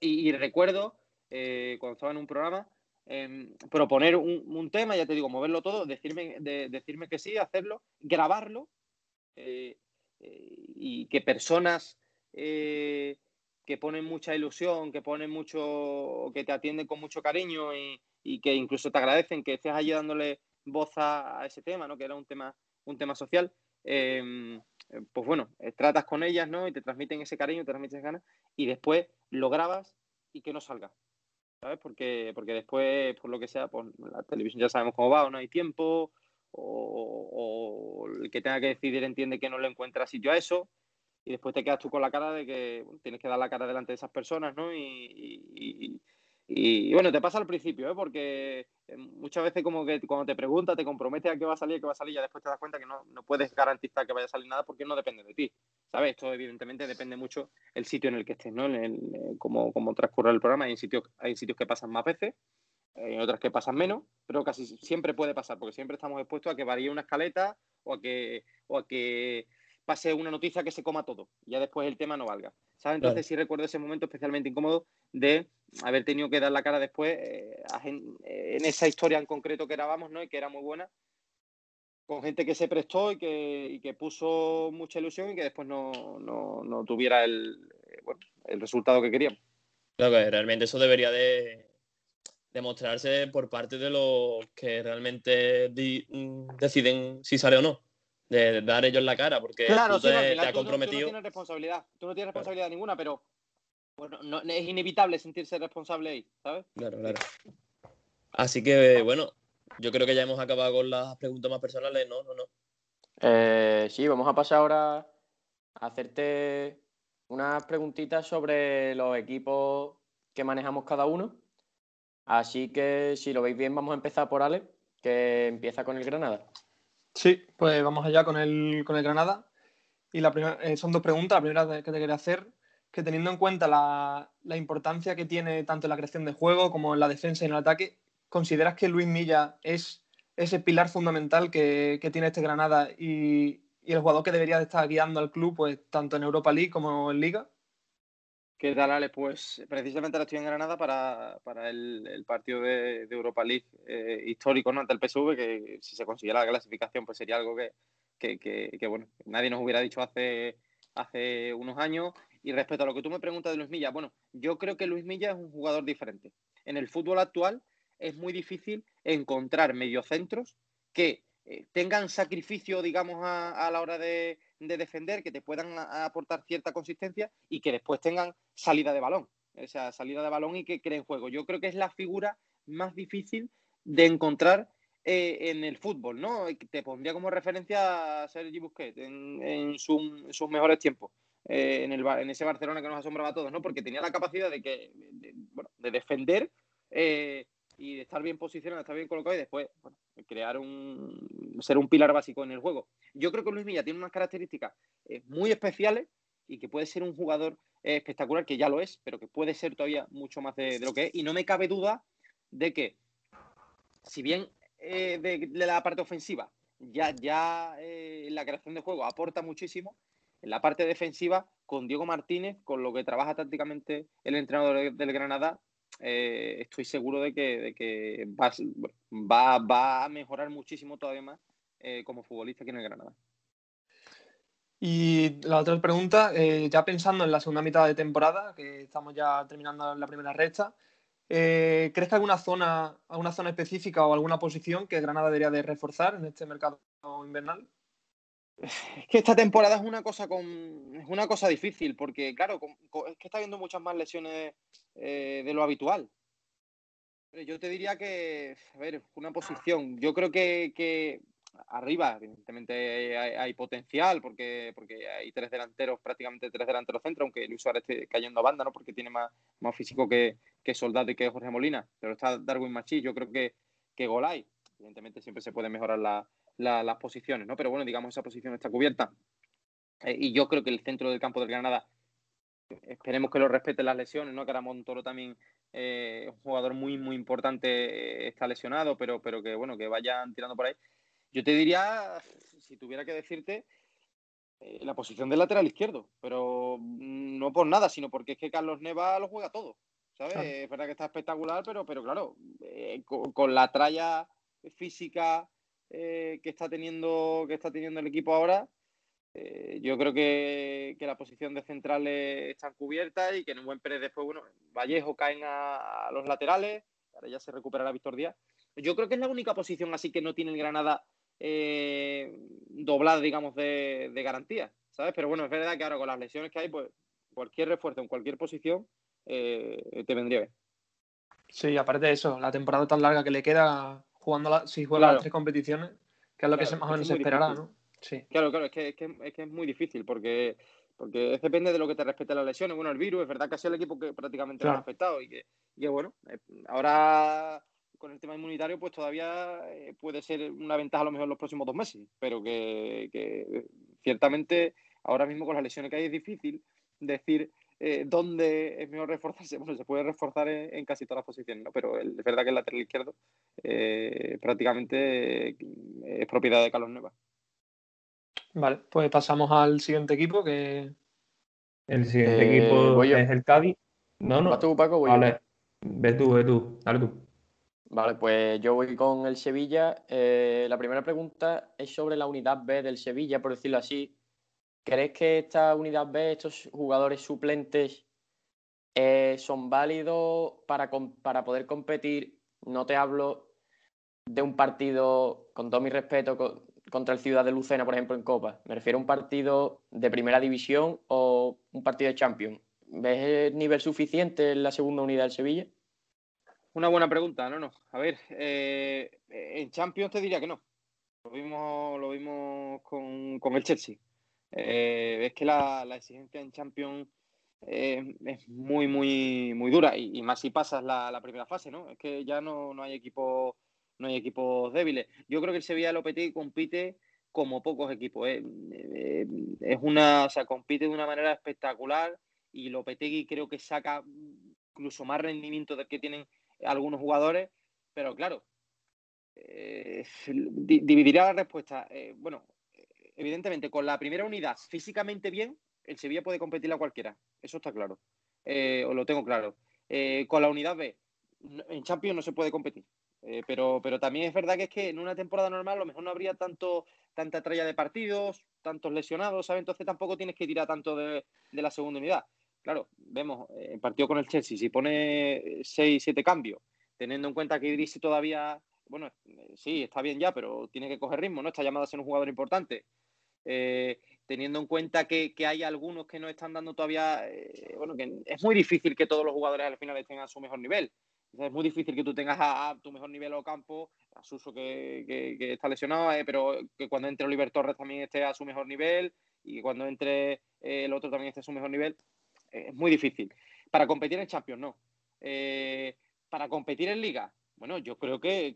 y, recuerdo, cuando estaba en un programa, em, proponer un, tema, ya te digo, moverlo todo, decirme, decirme que sí, hacerlo, grabarlo y que personas eh, que ponen mucha ilusión, que ponen mucho, que te atienden con mucho cariño y, que incluso te agradecen que estés allí dándole voz a, ese tema, ¿no? Que era un tema, un tema social. Em, pues bueno, eh, tratas con ellas, ¿no? Y te transmiten ese cariño, te transmiten ganas, y después lo grabas y que no salga. ¿Sabes? Porque, porque después, por lo que sea, pues la televisión ya sabemos cómo va, o no hay tiempo, o, el que tenga que decidir entiende que no le encuentra sitio a eso y después te quedas tú con la cara de que tienes que dar la cara delante de esas personas, ¿no? Y, Y, bueno, te pasa al principio, ¿eh? porque eh, muchas veces como que cuando te preguntas, te comprometes a que va a salir, que va a salir, ya después te das cuenta que no, no puedes garantizar que vaya a salir nada porque no depende de ti. ¿Sabes? Esto evidentemente depende mucho el sitio en el que estés, ¿no? En el, cómo, cómo transcurre el programa. Hay sitios, hay sitios que pasan más veces, hay otras que pasan menos, pero casi siempre puede pasar, porque siempre estamos expuestos a que varíe una escaleta o a que, o a que pase una noticia que se coma todo. Ya después el tema no valga. ¿Sabes? Entonces sí recuerdo ese momento especialmente incómodo de haber tenido que dar la cara después eh, en esa historia en concreto que grabamos, ¿no? Y que era muy buena, con gente que se prestó y que, y que puso mucha ilusión y que después no, no, no tuviera el, eh, bueno, el resultado que queríamos. Claro que realmente eso debería de demostrarse por parte de los que realmente deciden si sale o no de dar ellos la cara, porque claro, tú te, sí, has comprometido. Tú no, tienes responsabilidad, tú no tienes responsabilidad ninguna, pero bueno, no, es inevitable sentirse responsable ahí, ¿sabes? Claro, claro. Así que, bueno, yo creo que ya hemos acabado con las preguntas más personales, ¿no? no, no. Eh, sí, vamos a pasar ahora a hacerte unas preguntitas sobre los equipos que manejamos cada uno. Así que, si lo veis bien, vamos a empezar por Ale, que empieza con el Granada. Sí, pues vamos allá con el, con el Granada. Y la primera, eh, son dos preguntas. La primera que te quería hacer, que teniendo en cuenta la, importancia que tiene tanto en la creación de juego como en la defensa y en el ataque, ¿consideras que Luis Milla es ese pilar fundamental que, tiene este Granada y, el jugador que debería estar guiando al club, pues tanto en Europa League como en Liga? ¿Qué tal, Ale? Pues precisamente ahora estoy en Granada para, el, partido de, Europa League eh, histórico ante el PSV, que si se consiguiera la clasificación, pues sería algo que, que, bueno, nadie nos hubiera dicho hace, hace unos años. Y respecto a lo que tú me preguntas de Luis Milla, bueno, yo creo que Luis Milla es un jugador diferente. En el fútbol actual es muy difícil encontrar mediocentros que eh, tengan sacrificio, digamos, a la hora de, de defender, que te puedan aportar cierta consistencia y que después tengan salida de balón. O sea, salida de balón y que creen juego. Yo creo que es la figura más difícil de encontrar eh, en el fútbol, ¿no? Te pondría como referencia a Sergi Busquets en, sus mejores tiempos. Eh, en, el, en ese Barcelona que nos asombraba a todos, ¿no? Porque tenía la capacidad de que de, defender eh, y de estar bien posicionado, estar bien colocado y después crear un ser un pilar básico en el juego. Yo creo que Luis Milla tiene unas características eh, muy especiales y que puede ser un jugador eh, espectacular, que ya lo es, pero que puede ser todavía mucho más de, lo que es. Y no me cabe duda de que, si bien eh, de, la parte ofensiva ya, ya la creación de juego aporta muchísimo, en la parte defensiva, con Diego Martínez, con lo que trabaja tácticamente el entrenador del Granada, eh, estoy seguro de que, va, va, a mejorar muchísimo todavía más eh, como futbolista aquí en el Granada. Y la otra pregunta, eh, ya pensando en la segunda mitad de temporada, que estamos ya terminando la primera recta, ¿crees que alguna zona, alguna zona específica o alguna posición que Granada debería de reforzar en este mercado invernal? Es que esta temporada es una cosa con es una cosa difícil porque claro es que está habiendo muchas más lesiones eh, de lo habitual. Yo te diría que a ver una posición. Yo creo que, arriba evidentemente hay, potencial porque porque hay tres delanteros prácticamente tres delanteros centro aunque Luis Suárez esté cayendo a banda no porque tiene más, más físico que, que Soldado y que Jorge Molina pero está Darwin Machi yo creo que que Golay evidentemente siempre se puede mejorar la las posiciones, ¿no? Pero bueno, digamos, esa posición está cubierta. Eh, y yo creo que el centro del campo del Granada, esperemos que lo respeten las lesiones, ¿no? Que ahora Montoro también eh, un jugador muy, muy importante, eh, está lesionado, pero, pero que bueno, que vayan tirando por ahí. Yo te diría, si tuviera que decirte, la posición del lateral izquierdo, pero no por nada, sino porque es que Carlos Neva lo juega todo, ¿sabes? Es verdad que está espectacular, pero, pero claro, con, la tralla física eh, que, está teniendo, que está teniendo el equipo ahora, eh, yo creo que, la posición de centrales está cubierta y que en un buen Pérez después, bueno, Vallejo caen a, los laterales, ahora ya se recuperará Víctor Díaz. Yo creo que es la única posición así que no tiene el Granada eh, doblada, digamos, de, garantía, ¿sabes? Pero bueno, es verdad que ahora con las lesiones que hay, pues cualquier refuerzo en cualquier posición te vendría bien. Sí, aparte de eso, la temporada tan larga que le queda, jugando si juega las tres competiciones, que es lo que se más o menos se esperará, ¿no? Sí. Claro, claro, es que, es que, es muy difícil porque, Porque depende de lo que te respete las lesiones. Bueno, el virus, es verdad que ha sido el equipo que prácticamente lo ha afectado y que, y bueno, eh, ahora con el tema inmunitario, pues todavía eh, puede ser una ventaja a lo mejor en los próximos dos meses, pero que, que ciertamente ahora mismo con las lesiones que hay es difícil decir eh, dónde es mejor reforzarse. Bueno, se puede reforzar en, casi todas las posiciones, ¿no? pero es verdad que el lateral izquierdo eh, prácticamente eh, es propiedad de Carlos Nueva. Vale, pues pasamos al siguiente equipo que... El siguiente equipo es el Cádiz. No, no. tú, Paco? vale. Ve tú, ve tú. Dale tú. Vale, pues yo voy con el Sevilla. la primera pregunta es sobre la unidad B del Sevilla, por decirlo así. ¿Crees que esta unidad B, estos jugadores suplentes, eh, son válidos para, para poder competir? No te hablo de un partido, con todo mi respeto, contra el Ciudad de Lucena, por ejemplo, en Copa. Me refiero a un partido de primera división o un partido de Champions. ¿Ves el nivel suficiente en la segunda unidad del Sevilla? Una buena pregunta, no, no. A ver, eh, en Champions te diría que no. Lo vimos, lo vimos con, con el Chelsea. Eh, es que la, exigencia en Champions eh, es muy, muy, muy dura y, más si pasas la, primera fase, ¿no? Es que ya no, hay equipos no hay equipos débiles. Yo creo que el Sevilla Lopetegui compite como pocos equipos. ¿eh? es una, o sea, compite de una manera espectacular y Lopetegui creo que saca incluso más rendimiento del que tienen algunos jugadores, pero claro, dividiría la respuesta. bueno, evidentemente, con la primera unidad físicamente bien, el Sevilla puede competir a cualquiera. Eso está claro. Eh, lo tengo claro. Eh, con la unidad B, en Champions no se puede competir. Eh, pero, pero también es verdad que es que en una temporada normal a lo mejor no habría tanto, tanta tralla de partidos, tantos lesionados, ¿sabes? Entonces tampoco tienes que tirar tanto de, la segunda unidad. Claro, vemos, en partido con el Chelsea, si pone 6, 7 cambios, teniendo en cuenta que Idris todavía, bueno, sí, está bien ya, pero tiene que coger ritmo, ¿no? Está llamado a ser un jugador importante. Eh, teniendo en cuenta que, hay algunos que no están dando todavía, eh, bueno, que es muy difícil que todos los jugadores al final estén a su mejor nivel. es muy difícil que tú tengas a, tu mejor nivel o campo, a Suso que, que, está lesionado, eh, pero que cuando entre Oliver Torres también esté a su mejor nivel y que cuando entre el otro también esté a su mejor nivel. es muy difícil. Para competir en Champions, no. para competir en Liga, bueno, yo creo que,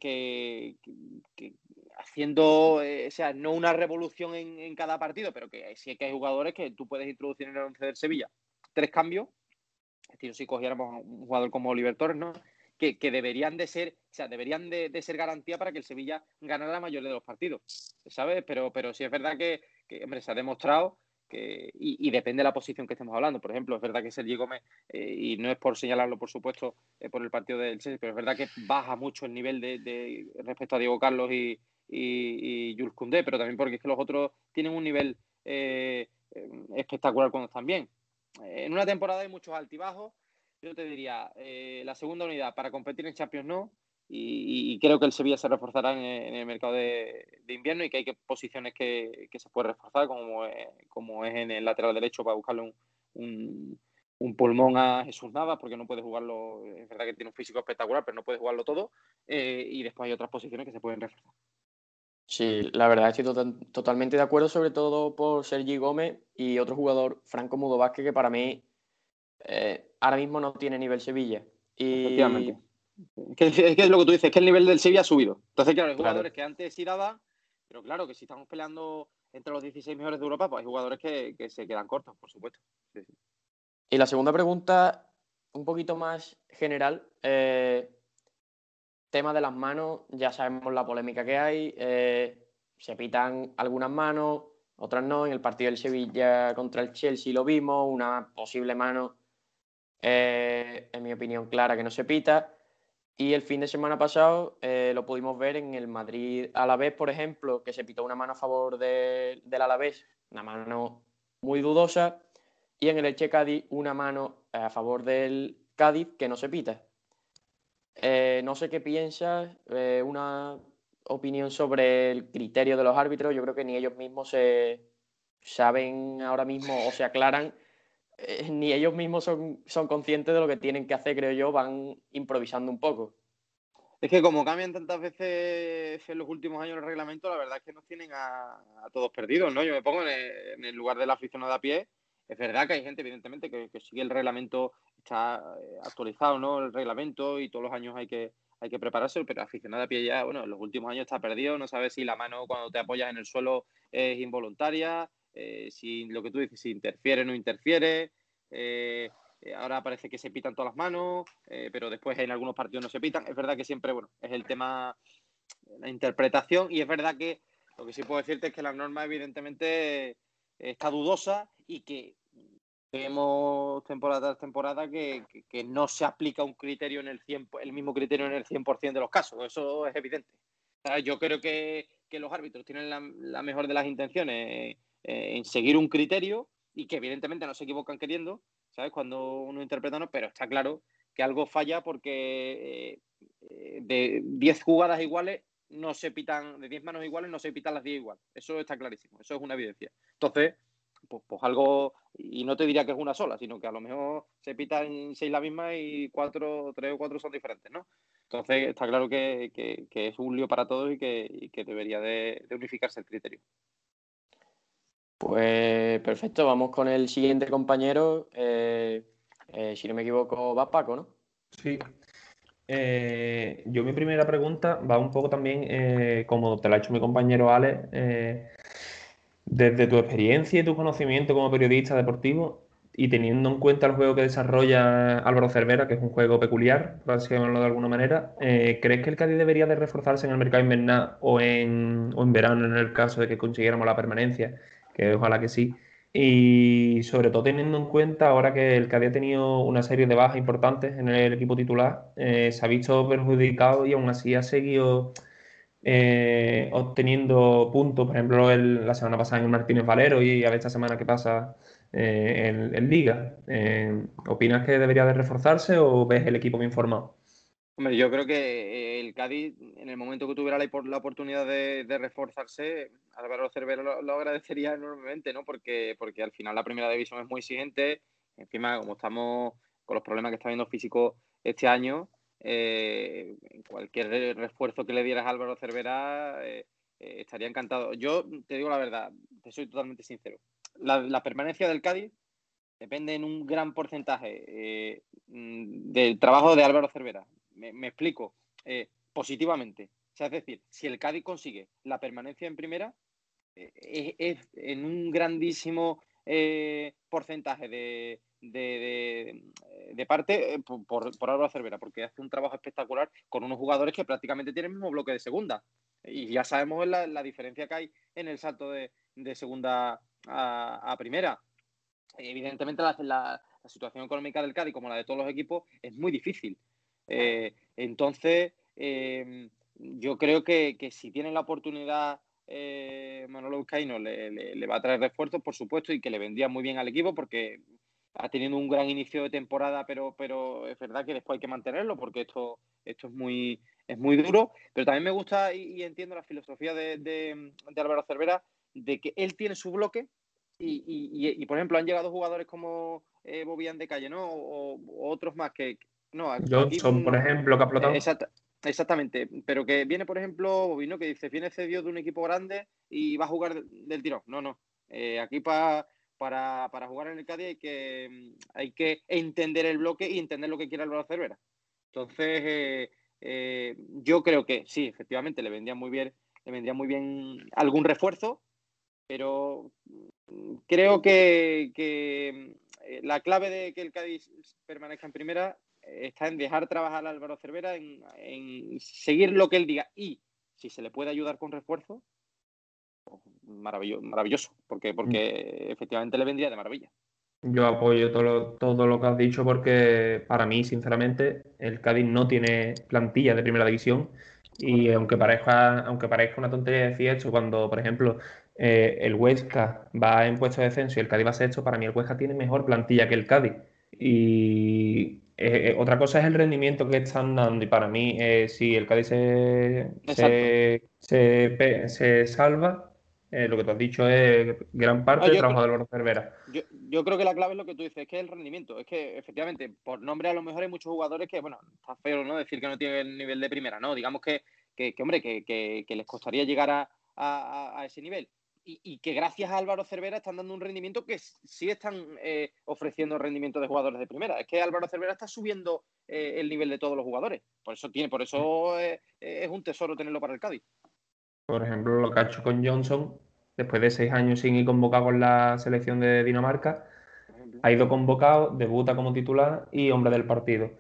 haciendo, eh, o sea, no una revolución en, cada partido, pero que sí que hay jugadores que tú puedes introducir en el 11 del Sevilla. Tres cambios, decir, si cogiéramos un jugador como Oliver Torres, ¿no? Que, deberían de ser, o sea, deberían de, ser garantía para que el Sevilla ganara la mayoría de los partidos, ¿sabes? Pero, pero sí es verdad que, hombre, se ha demostrado que, y, depende de la posición que estemos hablando. Por ejemplo, es verdad que Sergio Gómez, eh, y no es por señalarlo, por supuesto, eh, por el partido del Chelsea, pero es verdad que baja mucho el nivel de respecto a Diego Carlos y, y, y Jules Koundé, pero también porque es que los otros tienen un nivel eh, espectacular cuando están bien. En una temporada hay muchos altibajos. Yo te diría, eh, la segunda unidad para competir en Champions no, y, creo que el Sevilla se reforzará en, el mercado de, invierno y que hay que, posiciones que, se puede reforzar, como, como es en el lateral derecho para buscarle un, un, pulmón a Jesús Navas, porque no puede jugarlo, es verdad que tiene un físico espectacular, pero no puede jugarlo todo, eh, y después hay otras posiciones que se pueden reforzar. Sí, la verdad estoy totalmente de acuerdo, sobre todo por Sergi Gómez y otro jugador, Franco Mudo Vázquez, que para mí eh, ahora mismo no tiene nivel Sevilla. Y... Efectivamente. Es que, es lo que tú dices, es que el nivel del Sevilla ha subido. Entonces, claro, hay jugadores que antes sí daban, pero claro, que si estamos peleando entre los 16 mejores de Europa, pues hay jugadores que, se quedan cortos, por supuesto. Y la segunda pregunta, un poquito más general. Eh, tema de las manos, ya sabemos la polémica que hay. Eh, se pitan algunas manos, otras no. En el partido del Sevilla contra el Chelsea lo vimos, una posible mano, eh, en mi opinión, clara que no se pita. Y el fin de semana pasado eh, lo pudimos ver en el Madrid Alavés, por ejemplo, que se pitó una mano a favor del Alavés, una mano muy dudosa, y en el Elche Cádiz una mano a favor del Cádiz que no se pita. Eh, no sé qué piensas, eh, una opinión sobre el criterio de los árbitros. Yo creo que ni ellos mismos se saben ahora mismo o se aclaran, eh, ni ellos mismos son, son conscientes de lo que tienen que hacer, creo yo, van improvisando un poco. Es que como cambian tantas veces en los últimos años el reglamento, la verdad es que nos tienen a, todos perdidos, ¿no? Yo me pongo en el, lugar del aficionado a pie Es verdad que hay gente, evidentemente, que, sigue el reglamento, está eh, actualizado, ¿no? El reglamento y todos los años hay que, hay que prepararse, pero aficionado a pie ya, bueno, en los últimos años está perdido, no sabes si la mano cuando te apoyas en el suelo es involuntaria, eh, si lo que tú dices, si interfiere o no interfiere. Eh, ahora parece que se pitan todas las manos, pero después en algunos partidos no se pitan. Es verdad que siempre, bueno, es el tema, la interpretación, y es verdad que lo que sí puedo decirte es que la norma, evidentemente, está dudosa y que vemos temporada tras temporada que, no se aplica un criterio en el 100, el mismo criterio en el 100% de los casos. Eso es evidente. Yo creo que, los árbitros tienen la, mejor de las intenciones eh, en seguir un criterio y que evidentemente no se equivocan queriendo, ¿sabes? Cuando uno interpreta no, pero está claro que algo falla porque eh, de 10 jugadas iguales no se pitan, de 10 manos iguales no se pitan las 10 igual. Eso está clarísimo, eso es una evidencia. Entonces, pues, pues, algo, y no te diría que es una sola, sino que a lo mejor se pitan seis la misma y cuatro, tres o cuatro son diferentes, ¿no? Entonces está claro que, es un lío para todos y que, debería de, unificarse el criterio. Pues perfecto, vamos con el siguiente compañero. Eh, eh, si no me equivoco, va Paco, ¿no? Sí. Eh, yo mi primera pregunta va un poco también, como te la ha hecho mi compañero Ale, desde tu experiencia y tu conocimiento como periodista deportivo y teniendo en cuenta el juego que desarrolla Álvaro Cervera, que es un juego peculiar, por así decirlo de alguna manera, eh, ¿crees que el Cádiz debería de reforzarse en el mercado invernal o en, o en verano en el caso de que consiguiéramos la permanencia? Que ojalá que sí. Y sobre todo teniendo en cuenta ahora que el Cádiz ha tenido una serie de bajas importantes en el equipo titular, eh, se ha visto perjudicado y aún así ha seguido eh, obteniendo puntos, por ejemplo, la semana pasada en el Martínez Valero y a ver esta semana que pasa eh, en, Liga. Eh, ¿Opinas que debería de reforzarse o ves el equipo bien formado? Hombre, yo creo que el Cádiz, en el momento que tuviera la, oportunidad de, reforzarse, Álvaro Cervera lo, lo, agradecería enormemente, ¿no? Porque, porque al final la primera división es muy exigente. Encima, como estamos con los problemas que está viendo físico este año, eh, cualquier refuerzo que le dieras a Álvaro Cervera eh, eh, estaría encantado. Yo te digo la verdad, te soy totalmente sincero. La, permanencia del Cádiz depende en un gran porcentaje mm, del trabajo de Álvaro Cervera. Me, explico positivamente. es decir, si el Cádiz consigue la permanencia en primera, es en un grandísimo porcentaje de, de, parte eh, por, por, Álvaro Cervera, porque hace un trabajo espectacular con unos jugadores que prácticamente tienen el mismo bloque de segunda. Y ya sabemos la, la diferencia que hay en el salto de, segunda a, primera. Evidentemente la, la, situación económica del Cádiz, como la de todos los equipos, es muy difícil. Eh, entonces, em, yo creo que, si tienen la oportunidad eh, Manolo Vizcaíno le, le, va a traer refuerzos, por supuesto, y que le vendría muy bien al equipo porque ha tenido un gran inicio de temporada, pero, pero es verdad que después hay que mantenerlo porque esto, esto es, muy, es muy duro. Pero también me gusta y, entiendo la filosofía de, de, Álvaro Cervera de que él tiene su bloque y, y, y por ejemplo, han llegado jugadores como eh, Bobián de Calle, ¿no? O, otros más que... No, Johnson, por ejemplo, que ha explotado. exactamente, pero que viene, por ejemplo, Bobino, que dice, viene cedido de un equipo grande y va a jugar del tirón. No, no. Eh, aquí para para, para, jugar en el Cádiz hay que, mm, hay que entender el bloque y entender lo que quiere Álvaro Cervera. Entonces, eh, eh, yo creo que sí, efectivamente, le vendría muy bien, le vendría muy bien algún refuerzo, pero mm, creo que, que eh, la clave de que el Cádiz permanezca en primera está en dejar trabajar a Álvaro Cervera, en, en seguir lo que él diga y si se le puede ayudar con refuerzo, maravilloso, maravilloso porque, porque efectivamente le vendría de maravilla. Yo apoyo todo lo, todo lo que has dicho porque para mí, sinceramente, el Cádiz no tiene plantilla de primera división y aunque parezca, aunque parezca una tontería decir esto, cuando, por ejemplo, eh, el Huesca va en puesto de descenso y el Cádiz va a ser esto, para mí el Huesca tiene mejor plantilla que el Cádiz. Y eh, eh, otra cosa es el rendimiento que están dando y para mí, si el Cádiz se, se, se salva, eh, lo que tú has dicho es gran parte del trabajo de Álvaro Cervera. Yo, creo que la clave es lo que tú dices, es que es el rendimiento. Es que efectivamente, por nombre a lo mejor hay muchos jugadores que, bueno, está feo no decir que no tienen el nivel de primera, ¿no? Digamos que, que, hombre, que, les costaría llegar a, ese nivel. y, que gracias a Álvaro Cervera están dando un rendimiento que sí están eh, ofreciendo rendimiento de jugadores de primera. Es que Álvaro Cervera está subiendo eh, el nivel de todos los jugadores. Por eso tiene, por eso es un tesoro tenerlo para el Cádiz. Por ejemplo, lo que ha hecho con Johnson, después de seis años sin ir convocado con la selección de Dinamarca, ha ido convocado, debuta como titular y hombre del partido.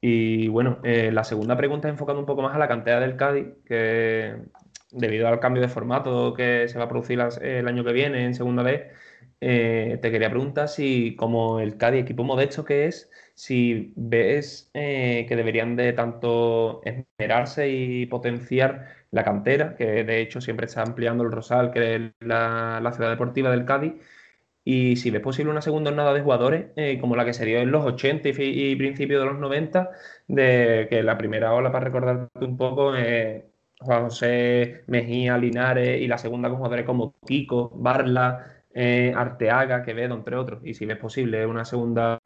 Y bueno, la segunda pregunta es enfocando un poco más a la cantidad del Cádiz, que debido al cambio de formato que se va a producir el año que viene en segunda vez, eh, te quería preguntar si, como el Cádiz, equipo modesto que es, si ves eh, que deberían de tanto esperarse y potenciar la cantera, que de hecho siempre está ampliando el Rosal, que es la, ciudad deportiva del Cádiz, y si ves posible una segunda jornada de jugadores, eh, como la que se dio en los 80 y, principios de los 90, de que la primera ola, para recordarte un poco, Juan José Mejía, Linares y la segunda con jugadores como Kiko, Barla, eh, Arteaga, Quevedo, entre otros. Y si es posible una segunda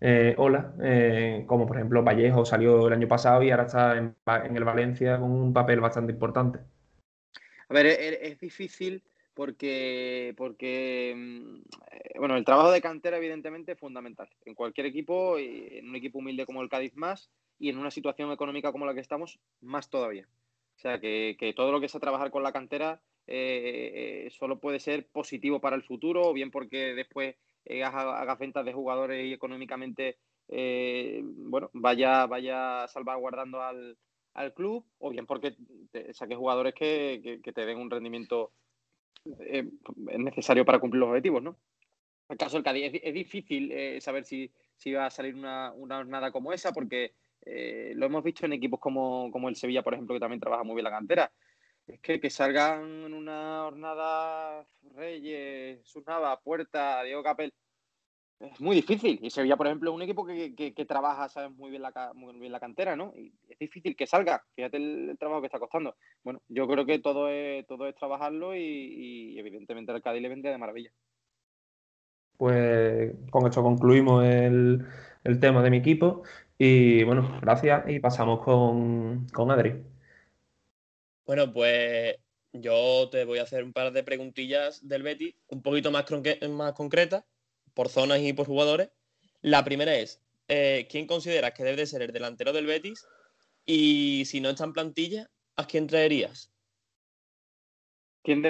eh, ola, eh, como por ejemplo Vallejo salió el año pasado y ahora está en, el Valencia con un papel bastante importante. A ver, es, difícil porque, porque mm, bueno, el trabajo de cantera evidentemente es fundamental. En cualquier equipo, en un equipo humilde como el Cádiz más, y en una situación económica como la que estamos, más todavía. O sea, que, todo lo que sea trabajar con la cantera eh, eh, solo puede ser positivo para el futuro, o bien porque después eh, hagas ventas de jugadores y económicamente bueno, vaya, vaya salvaguardando al, club, o bien porque saques jugadores que, te den un rendimiento necesario para cumplir los objetivos, ¿no? En el caso del Cádiz es, difícil saber si, si va a salir una, una jornada como esa, porque eh, lo hemos visto en equipos como, el Sevilla, por ejemplo, que también trabaja muy bien la cantera. Es que, que salgan en una jornada Reyes, Susnava, Puerta, Diego Capel, es muy difícil. Y Sevilla, por ejemplo, un equipo que, trabaja, sabes, muy bien, la, muy bien la cantera, ¿no? Y es difícil que salga. Fíjate el, trabajo que está costando. Bueno, yo creo que todo es, todo es trabajarlo y, evidentemente al Cádiz le vendría de maravilla. Pues con esto concluimos el, el tema de mi equipo. Y bueno, gracias y pasamos con, Adri. Bueno, pues yo te voy a hacer un par de preguntillas del Betty, un poquito más, más concretas, por zonas y por jugadores. La primera es, eh, ¿quién consideras que debe de ser el delantero del Betis? Y si no está en plantilla, ¿a quién traerías? ¿Quién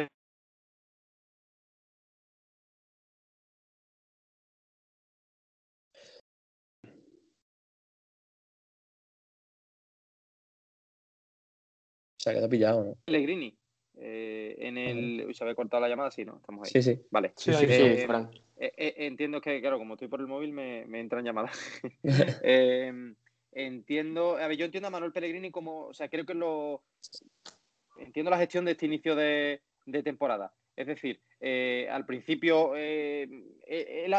Se ha quedado pillado, ¿no? Pellegrini. Eh, en el. ¿Se había cortado la llamada? Sí, ¿no? Estamos ahí. Sí, sí. Vale. Sí, sí, eh, eh, entiendo que, claro, como estoy por el móvil, me, entran llamadas. entiendo. A ver, yo entiendo a Manuel Pellegrini como. O sea, creo que lo. Entiendo la gestión de este inicio de, temporada. Es decir, al principio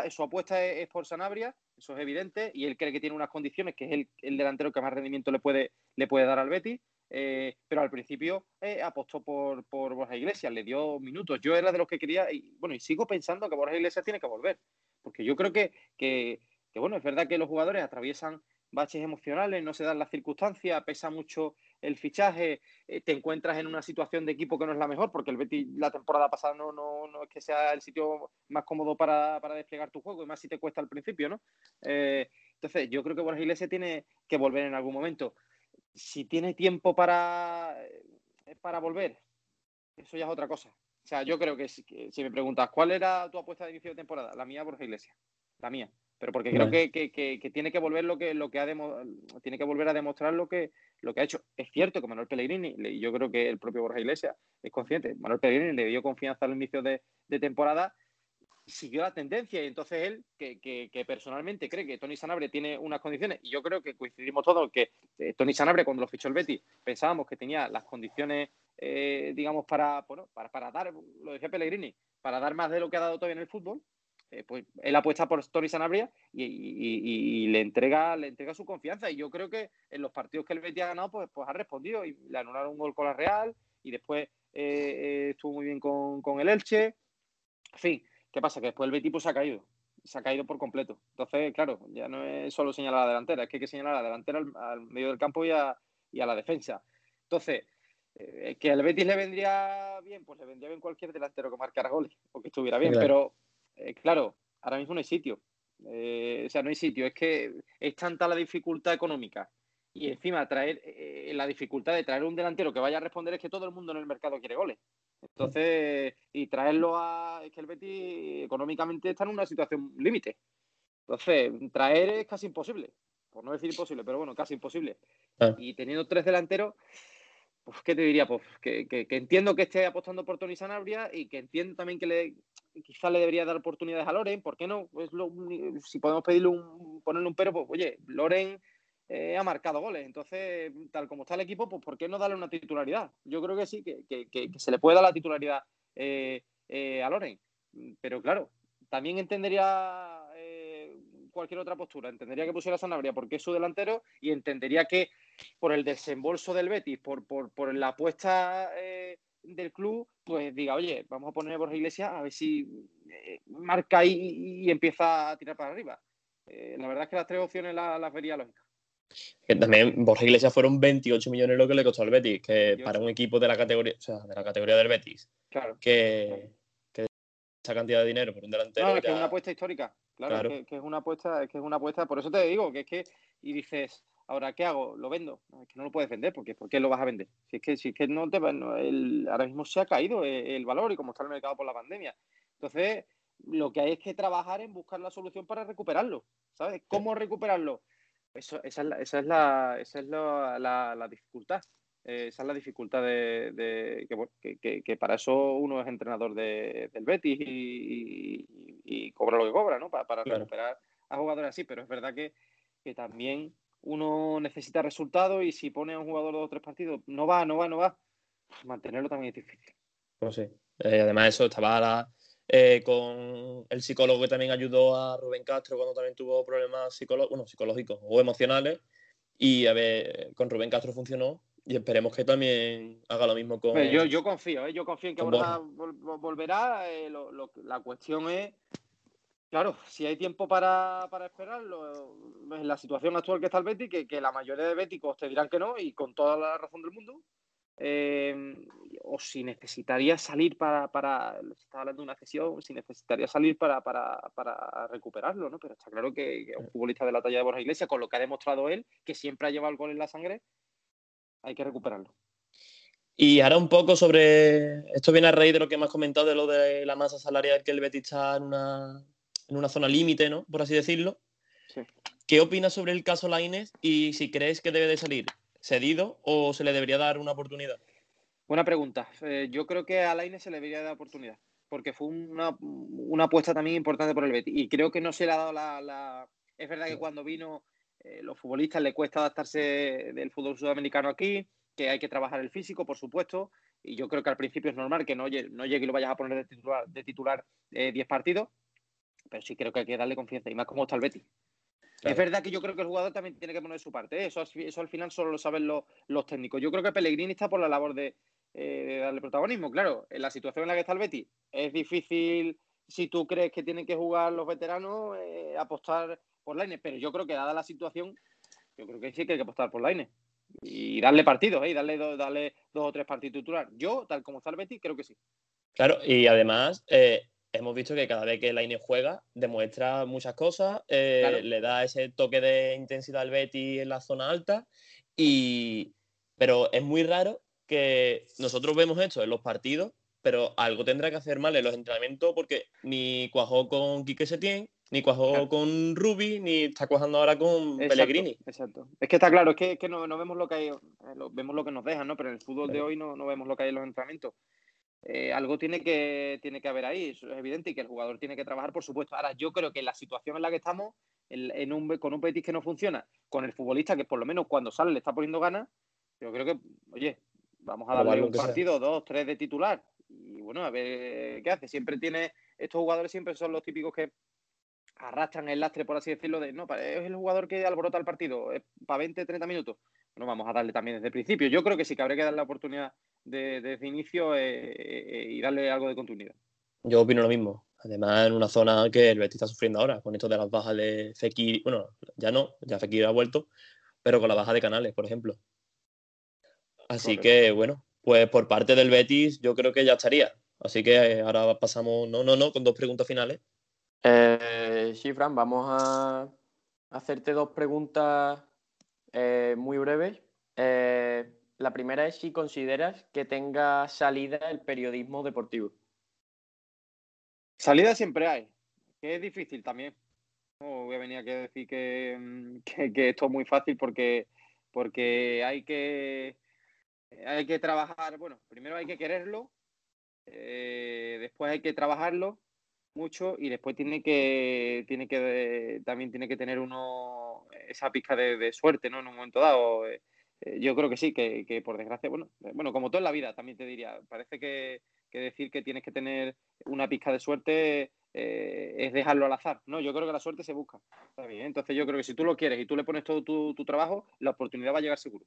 su apuesta es, por Sanabria, eso es evidente, y él cree que tiene unas condiciones que es el, el delantero que más rendimiento le puede, le puede dar al Betis. Eh, pero al principio eh, apostó por, por Borja Iglesias, le dio minutos. Yo era de los que quería, y bueno, y sigo pensando que Borja Iglesias tiene que volver, porque yo creo que, que, bueno, es verdad que los jugadores atraviesan baches emocionales, no se dan las circunstancias, pesa mucho el fichaje, eh, te encuentras en una situación de equipo que no es la mejor, porque el Betis la temporada pasada no, no, no es que sea el sitio más cómodo para, para, desplegar tu juego, y más si te cuesta al principio, ¿no? entonces, yo creo que Borja Iglesias tiene que volver en algún momento si tiene tiempo para, eh, para volver, eso ya es otra cosa. O sea, yo creo que si, me preguntas, ¿cuál era tu apuesta de inicio de temporada? La mía, Borja Iglesias. La mía. Pero porque creo que, tiene que volver lo que, lo que ha tiene que volver a demostrar lo que, lo que ha hecho. Es cierto que Manuel Pellegrini, y yo creo que el propio Borja Iglesias es consciente, Manuel Pellegrini le dio confianza al inicio de, de temporada siguió la tendencia y entonces él, que, personalmente cree que Tony Sanabre tiene unas condiciones, y yo creo que coincidimos todos que eh, Tony Sanabre cuando lo fichó el Betty pensábamos que tenía las condiciones, eh, digamos, para, bueno, para, para, dar, lo decía Pellegrini, para dar más de lo que ha dado todavía en el fútbol, eh, pues él apuesta por Tony Sanabria y, le entrega le entrega su confianza. Y yo creo que en los partidos que el Betty ha ganado pues, pues ha respondido y le anularon un gol con la Real y después estuvo muy bien con, con el Elche. En fin, ¿Qué pasa? Que después el Betis pues, se ha caído. Se ha caído por completo. Entonces, claro, ya no es solo señalar a la delantera, es que hay que señalar a la delantera al, medio del campo y a, la defensa. Entonces, Eh, que al Betis le vendría bien, pues le vendría bien cualquier delantero que marcara goles o que estuviera bien, pero eh, claro, ahora mismo no hay sitio. Eh, o sea, no hay sitio. Es que es tanta la dificultad económica y encima traer la dificultad de traer un delantero que vaya a responder es que todo el mundo en el mercado quiere goles. Entonces, y traerlo a. Es que el Betis económicamente está en una situación límite. Entonces, traer es casi imposible. Por no decir imposible, pero bueno, casi imposible. Y teniendo tres delanteros, pues, ¿qué te diría? Pues que, entiendo que esté apostando por Tony Sanabria y que entiendo también que le, quizás le debería dar oportunidades a Loren. ¿Por qué no? Pues si podemos pedirle un, ponerle un pero, pues oye, Loren eh, ha marcado goles. Entonces, tal como está el equipo, pues ¿por qué no darle una titularidad? Yo creo que sí, que, se le puede dar la titularidad eh, eh, a Loren. Pero claro, también entendería cualquier otra postura. Entendería que pusiera Sanabria porque es su delantero y entendería que por el desembolso del Betis, por, por, la apuesta del club, pues diga, oye, vamos a poner a Borja Iglesias a ver si marca y, y, empieza a tirar para arriba. La verdad es que las tres opciones las, vería lógicas. Que también Borja Iglesias fueron 28 millones lo que le costó al Betis, que para un equipo de la categoría, o sea, de la categoría del Betis, claro, que, esa cantidad de dinero por un delantero. No, es que es una apuesta histórica. Claro, Que, es una apuesta, es que es una apuesta. Por eso te digo que es que y dices, ahora qué hago, lo vendo. es que no lo puedes vender porque ¿por qué lo vas a vender? Si es que si es que no te el, ahora mismo se ha caído el, valor y como está el mercado por la pandemia. Entonces lo que hay es que trabajar en buscar la solución para recuperarlo. ¿Sabes? ¿Cómo recuperarlo? Eso, esa es la, esa es la, esa es la, la dificultad. Eh, esa es la dificultad de, que, para eso uno es entrenador del Betis y, cobra lo que cobra, ¿no? Para, recuperar a jugadores así, pero es verdad que, también uno necesita resultados y si pone a un jugador dos o tres partidos, no va, no va, no va, mantenerlo también es difícil. Pues sí. Eh, además eso estaba eh, con el psicólogo que también ayudó a Rubén Castro cuando también tuvo problemas psicológicos o emocionales y a ver, con Rubén Castro funcionó y esperemos que también haga lo mismo con. yo, yo confío, ¿eh? yo confío en que Borja, volverá. Eh, la cuestión es, claro, si hay tiempo para, esperarlo, en la situación actual que está el Betis, que, que, la mayoría de béticos te dirán que no, y con toda la razón del mundo. Eh, o si necesitaría salir para, para está hablando de una cesión, si necesitaría salir para, para, recuperarlo, ¿no? Pero está claro que, que, un futbolista de la talla de Borja Iglesias, con lo que ha demostrado él, que siempre ha llevado el gol en la sangre, hay que recuperarlo. Y ahora un poco sobre, esto viene a raíz de lo que hemos comentado de lo de la masa salarial que el Betis está en una, en una zona límite, ¿no? Por así decirlo. Sí. ¿Qué opinas sobre el caso Laines y si crees que debe de salir cedido o se le debería dar una oportunidad? Buena pregunta. Eh, yo creo que a Laines se le debería dar oportunidad porque fue una, una, apuesta también importante por el Betis y creo que no se le ha dado la... la... Es verdad que cuando vino eh, los futbolistas les cuesta adaptarse del fútbol sudamericano aquí, que hay que trabajar el físico, por supuesto, y yo creo que al principio es normal que no, no llegue y lo vayas a poner de titular, de titular 10 eh, partidos, pero sí creo que hay que darle confianza, y más como está el Betis. Es verdad que yo creo que el jugador también tiene que poner su parte, ¿eh? eso, eso al final solo lo saben los, técnicos. Yo creo que Pellegrini está por la labor de, darle protagonismo. Claro, en la situación en la que está el Betis es difícil, si tú crees que tienen que jugar los veteranos, apostar por Laine, pero yo creo que dada la situación, yo creo que sí que hay que apostar por Laine. Y darle partidos, ¿eh? darle, darle dos o tres partidos titular. Yo, tal como está el Betis, creo que sí. Claro, y además eh, hemos visto que cada vez que Laine juega, demuestra muchas cosas, eh, le da ese toque de intensidad al Betis en la zona alta, y... pero es muy raro que nosotros vemos esto en los partidos, pero algo tendrá que hacer mal en los entrenamientos porque ni cuajó con Quique Setién, ni cuajó con Ruby, ni está cuajando ahora con Pellegrini. Exacto. Es que está claro, es que, no, vemos lo que hay, eh, vemos lo que nos dejan, ¿no? Pero en el fútbol de hoy no, vemos lo que hay en los entrenamientos. Eh, algo tiene que, tiene que haber ahí, eso es evidente, y que el jugador tiene que trabajar, por supuesto. Ahora, yo creo que la situación en la que estamos, en, un, con un Betis que no funciona, con el futbolista que por lo menos cuando sale le está poniendo ganas, yo creo que, oye, vamos a darle un partido, dos, tres de titular. Y bueno, a ver qué hace. Siempre tiene, estos jugadores siempre son los típicos que arrastran el lastre, por así decirlo, de no, es el jugador que alborota el partido, para 20, 30 minutos. Bueno, vamos a darle también desde el principio. Yo creo que sí que habría que darle la oportunidad de, desde inicio eh, eh, y darle algo de continuidad. Yo opino lo mismo. Además, en una zona que el Betis está sufriendo ahora, con esto de las bajas de Fekir, bueno, ya no, ya Fekir ha vuelto, pero con la baja de Canales, por ejemplo. Así que, bueno, Pues por parte del Betis yo creo que ya estaría. Así que eh, ahora pasamos, no, no, no, con dos preguntas finales. Eh, sí, Fran, vamos a hacerte dos preguntas eh, muy breves. Eh, la primera es si consideras que tenga salida el periodismo deportivo. Salida siempre hay, que es difícil también. No voy a venir aquí a decir que, mm, esto es muy fácil porque, hay que trabajar, bueno, primero hay que quererlo, eh, después hay que trabajarlo mucho y después tiene que, tiene que también tiene que tener uno esa pizca de, de suerte, ¿no? En un momento dado. Eh, eh, yo creo que sí, que, que por desgracia, bueno, eh, bueno, como todo en la vida, también te diría, parece que, que decir que tienes que tener una pizca de suerte eh, es dejarlo al azar. No, yo creo que la suerte se busca. Está bien, Entonces yo creo que si tú lo quieres y tú le pones todo tu, tu trabajo, la oportunidad va a llegar seguro.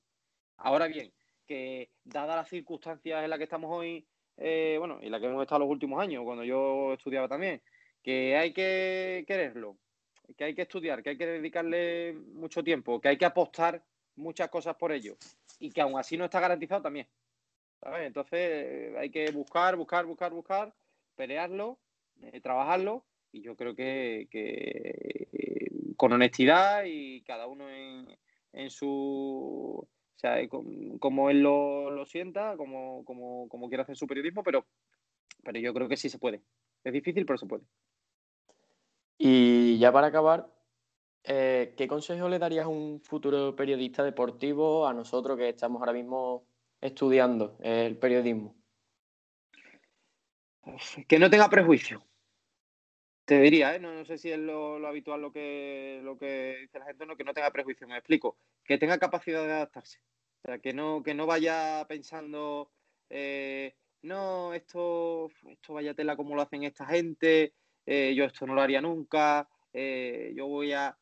Ahora bien, que dadas las circunstancias en las que estamos hoy, eh, bueno, y las que hemos estado los últimos años, cuando yo estudiaba también, que hay que quererlo, que hay que estudiar, que hay que dedicarle mucho tiempo, que hay que apostar muchas cosas por ello y que aún así no está garantizado también. Entonces eh, hay que buscar, buscar, buscar, buscar, pelearlo, eh, trabajarlo y yo creo que, que, eh, con honestidad y cada uno en, su... O sea, com- como él lo, lo sienta, como, como, como quiere hacer su periodismo, pero, pero yo creo que sí se puede. Es difícil, pero se puede. Y ya para acabar, eh, ¿qué consejo le darías a un futuro periodista deportivo, a nosotros que estamos ahora mismo estudiando el periodismo? Que no tenga prejuicio. Te diría, ¿eh? no, sé si es lo, habitual lo que, lo que dice la gente, no, que no tenga prejuicio, me explico. Que tenga capacidad de adaptarse. O sea, que no, que no vaya pensando, eh, no, esto, esto vaya tela como lo hacen esta gente, eh, yo esto no lo haría nunca, eh, yo voy a...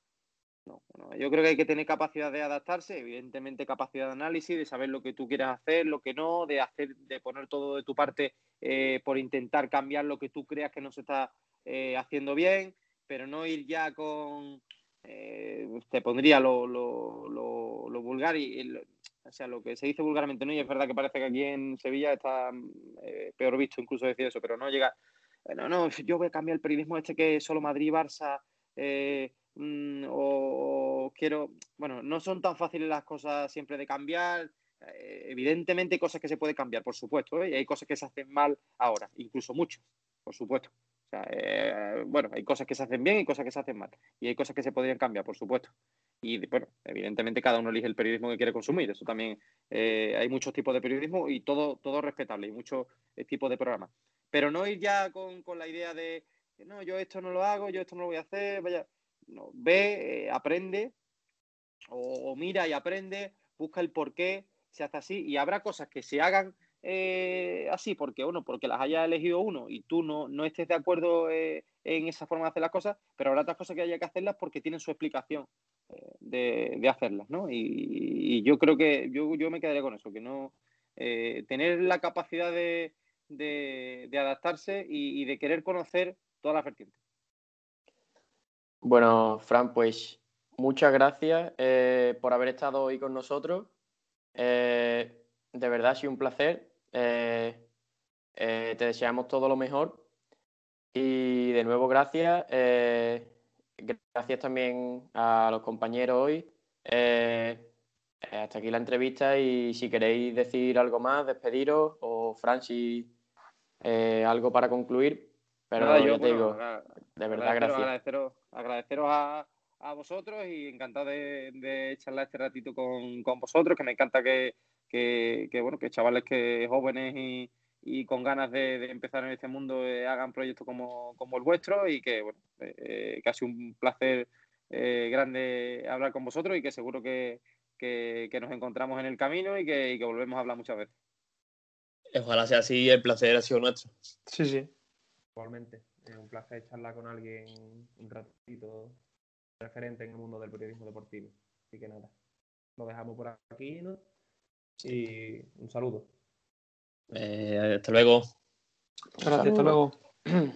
Yo creo que hay que tener capacidad de adaptarse, evidentemente capacidad de análisis, de saber lo que tú quieres hacer, lo que no, de hacer, de poner todo de tu parte eh, por intentar cambiar lo que tú creas que no se está eh, haciendo bien, pero no ir ya con, eh, te pondría lo, lo, lo, vulgar y, o sea, lo que se dice vulgarmente, ¿no? Y es verdad que parece que aquí en Sevilla está peor visto incluso decir eso, pero no llega, no, no, yo voy a cambiar el periodismo este que es solo Madrid, Barça, eh, mm, o, quiero, bueno, no son tan fáciles las cosas siempre de cambiar, eh, evidentemente hay cosas que se puede cambiar, por supuesto, ¿eh? y hay cosas que se hacen mal ahora, incluso mucho, por supuesto. O sea, eh, bueno, hay cosas que se hacen bien y cosas que se hacen mal. Y hay cosas que se podrían cambiar, por supuesto. Y bueno, evidentemente cada uno elige el periodismo que quiere consumir. Eso también hay muchos tipos de periodismo y todo, todo respetable y muchos eh, tipos de programas. Pero no ir ya con, con la idea de no, yo esto no lo hago, yo esto no lo voy a hacer, vaya. Ve, eh, aprende, o, mira y aprende, busca el por qué se hace así, y habrá cosas que se hagan eh, así porque uno, porque las haya elegido uno y tú no, no estés de acuerdo eh, en esa forma de hacer las cosas, pero habrá otras cosas que haya que hacerlas porque tienen su explicación de, hacerlas, ¿no? Y, yo creo que yo, yo me quedaría con eso, que no tener la capacidad de, de, de adaptarse y, y de querer conocer todas las vertientes. Bueno, Fran, pues muchas gracias eh, por haber estado hoy con nosotros. Eh, de verdad ha sido un placer. Eh, te deseamos todo lo mejor. Y de nuevo, gracias. Eh, gracias también a los compañeros hoy. Eh, hasta aquí la entrevista y si queréis decir algo más, despediros o Fran, si algo para concluir. Pero Nada, yo, te bueno, digo, de verdad, gracias. Agradeceros, a, a vosotros y encantado de, de charlar este ratito con, con vosotros, que me encanta que, que, que, bueno, que chavales que jóvenes y, y con ganas de, de empezar en este mundo eh, hagan proyectos como, como el vuestro y que, bueno, eh, eh, que ha sido un placer eh, grande hablar con vosotros y que seguro que, que, que nos encontramos en el camino y que, y que volvemos a hablar muchas veces. Ojalá sea así, el placer ha sido nuestro. Sí, sí. Igualmente, es un placer charlar con alguien un ratito referente en el mundo del periodismo deportivo. Así que nada, lo dejamos por aquí, ¿no? Y un saludo. Eh, hasta luego. Gracias, hasta luego.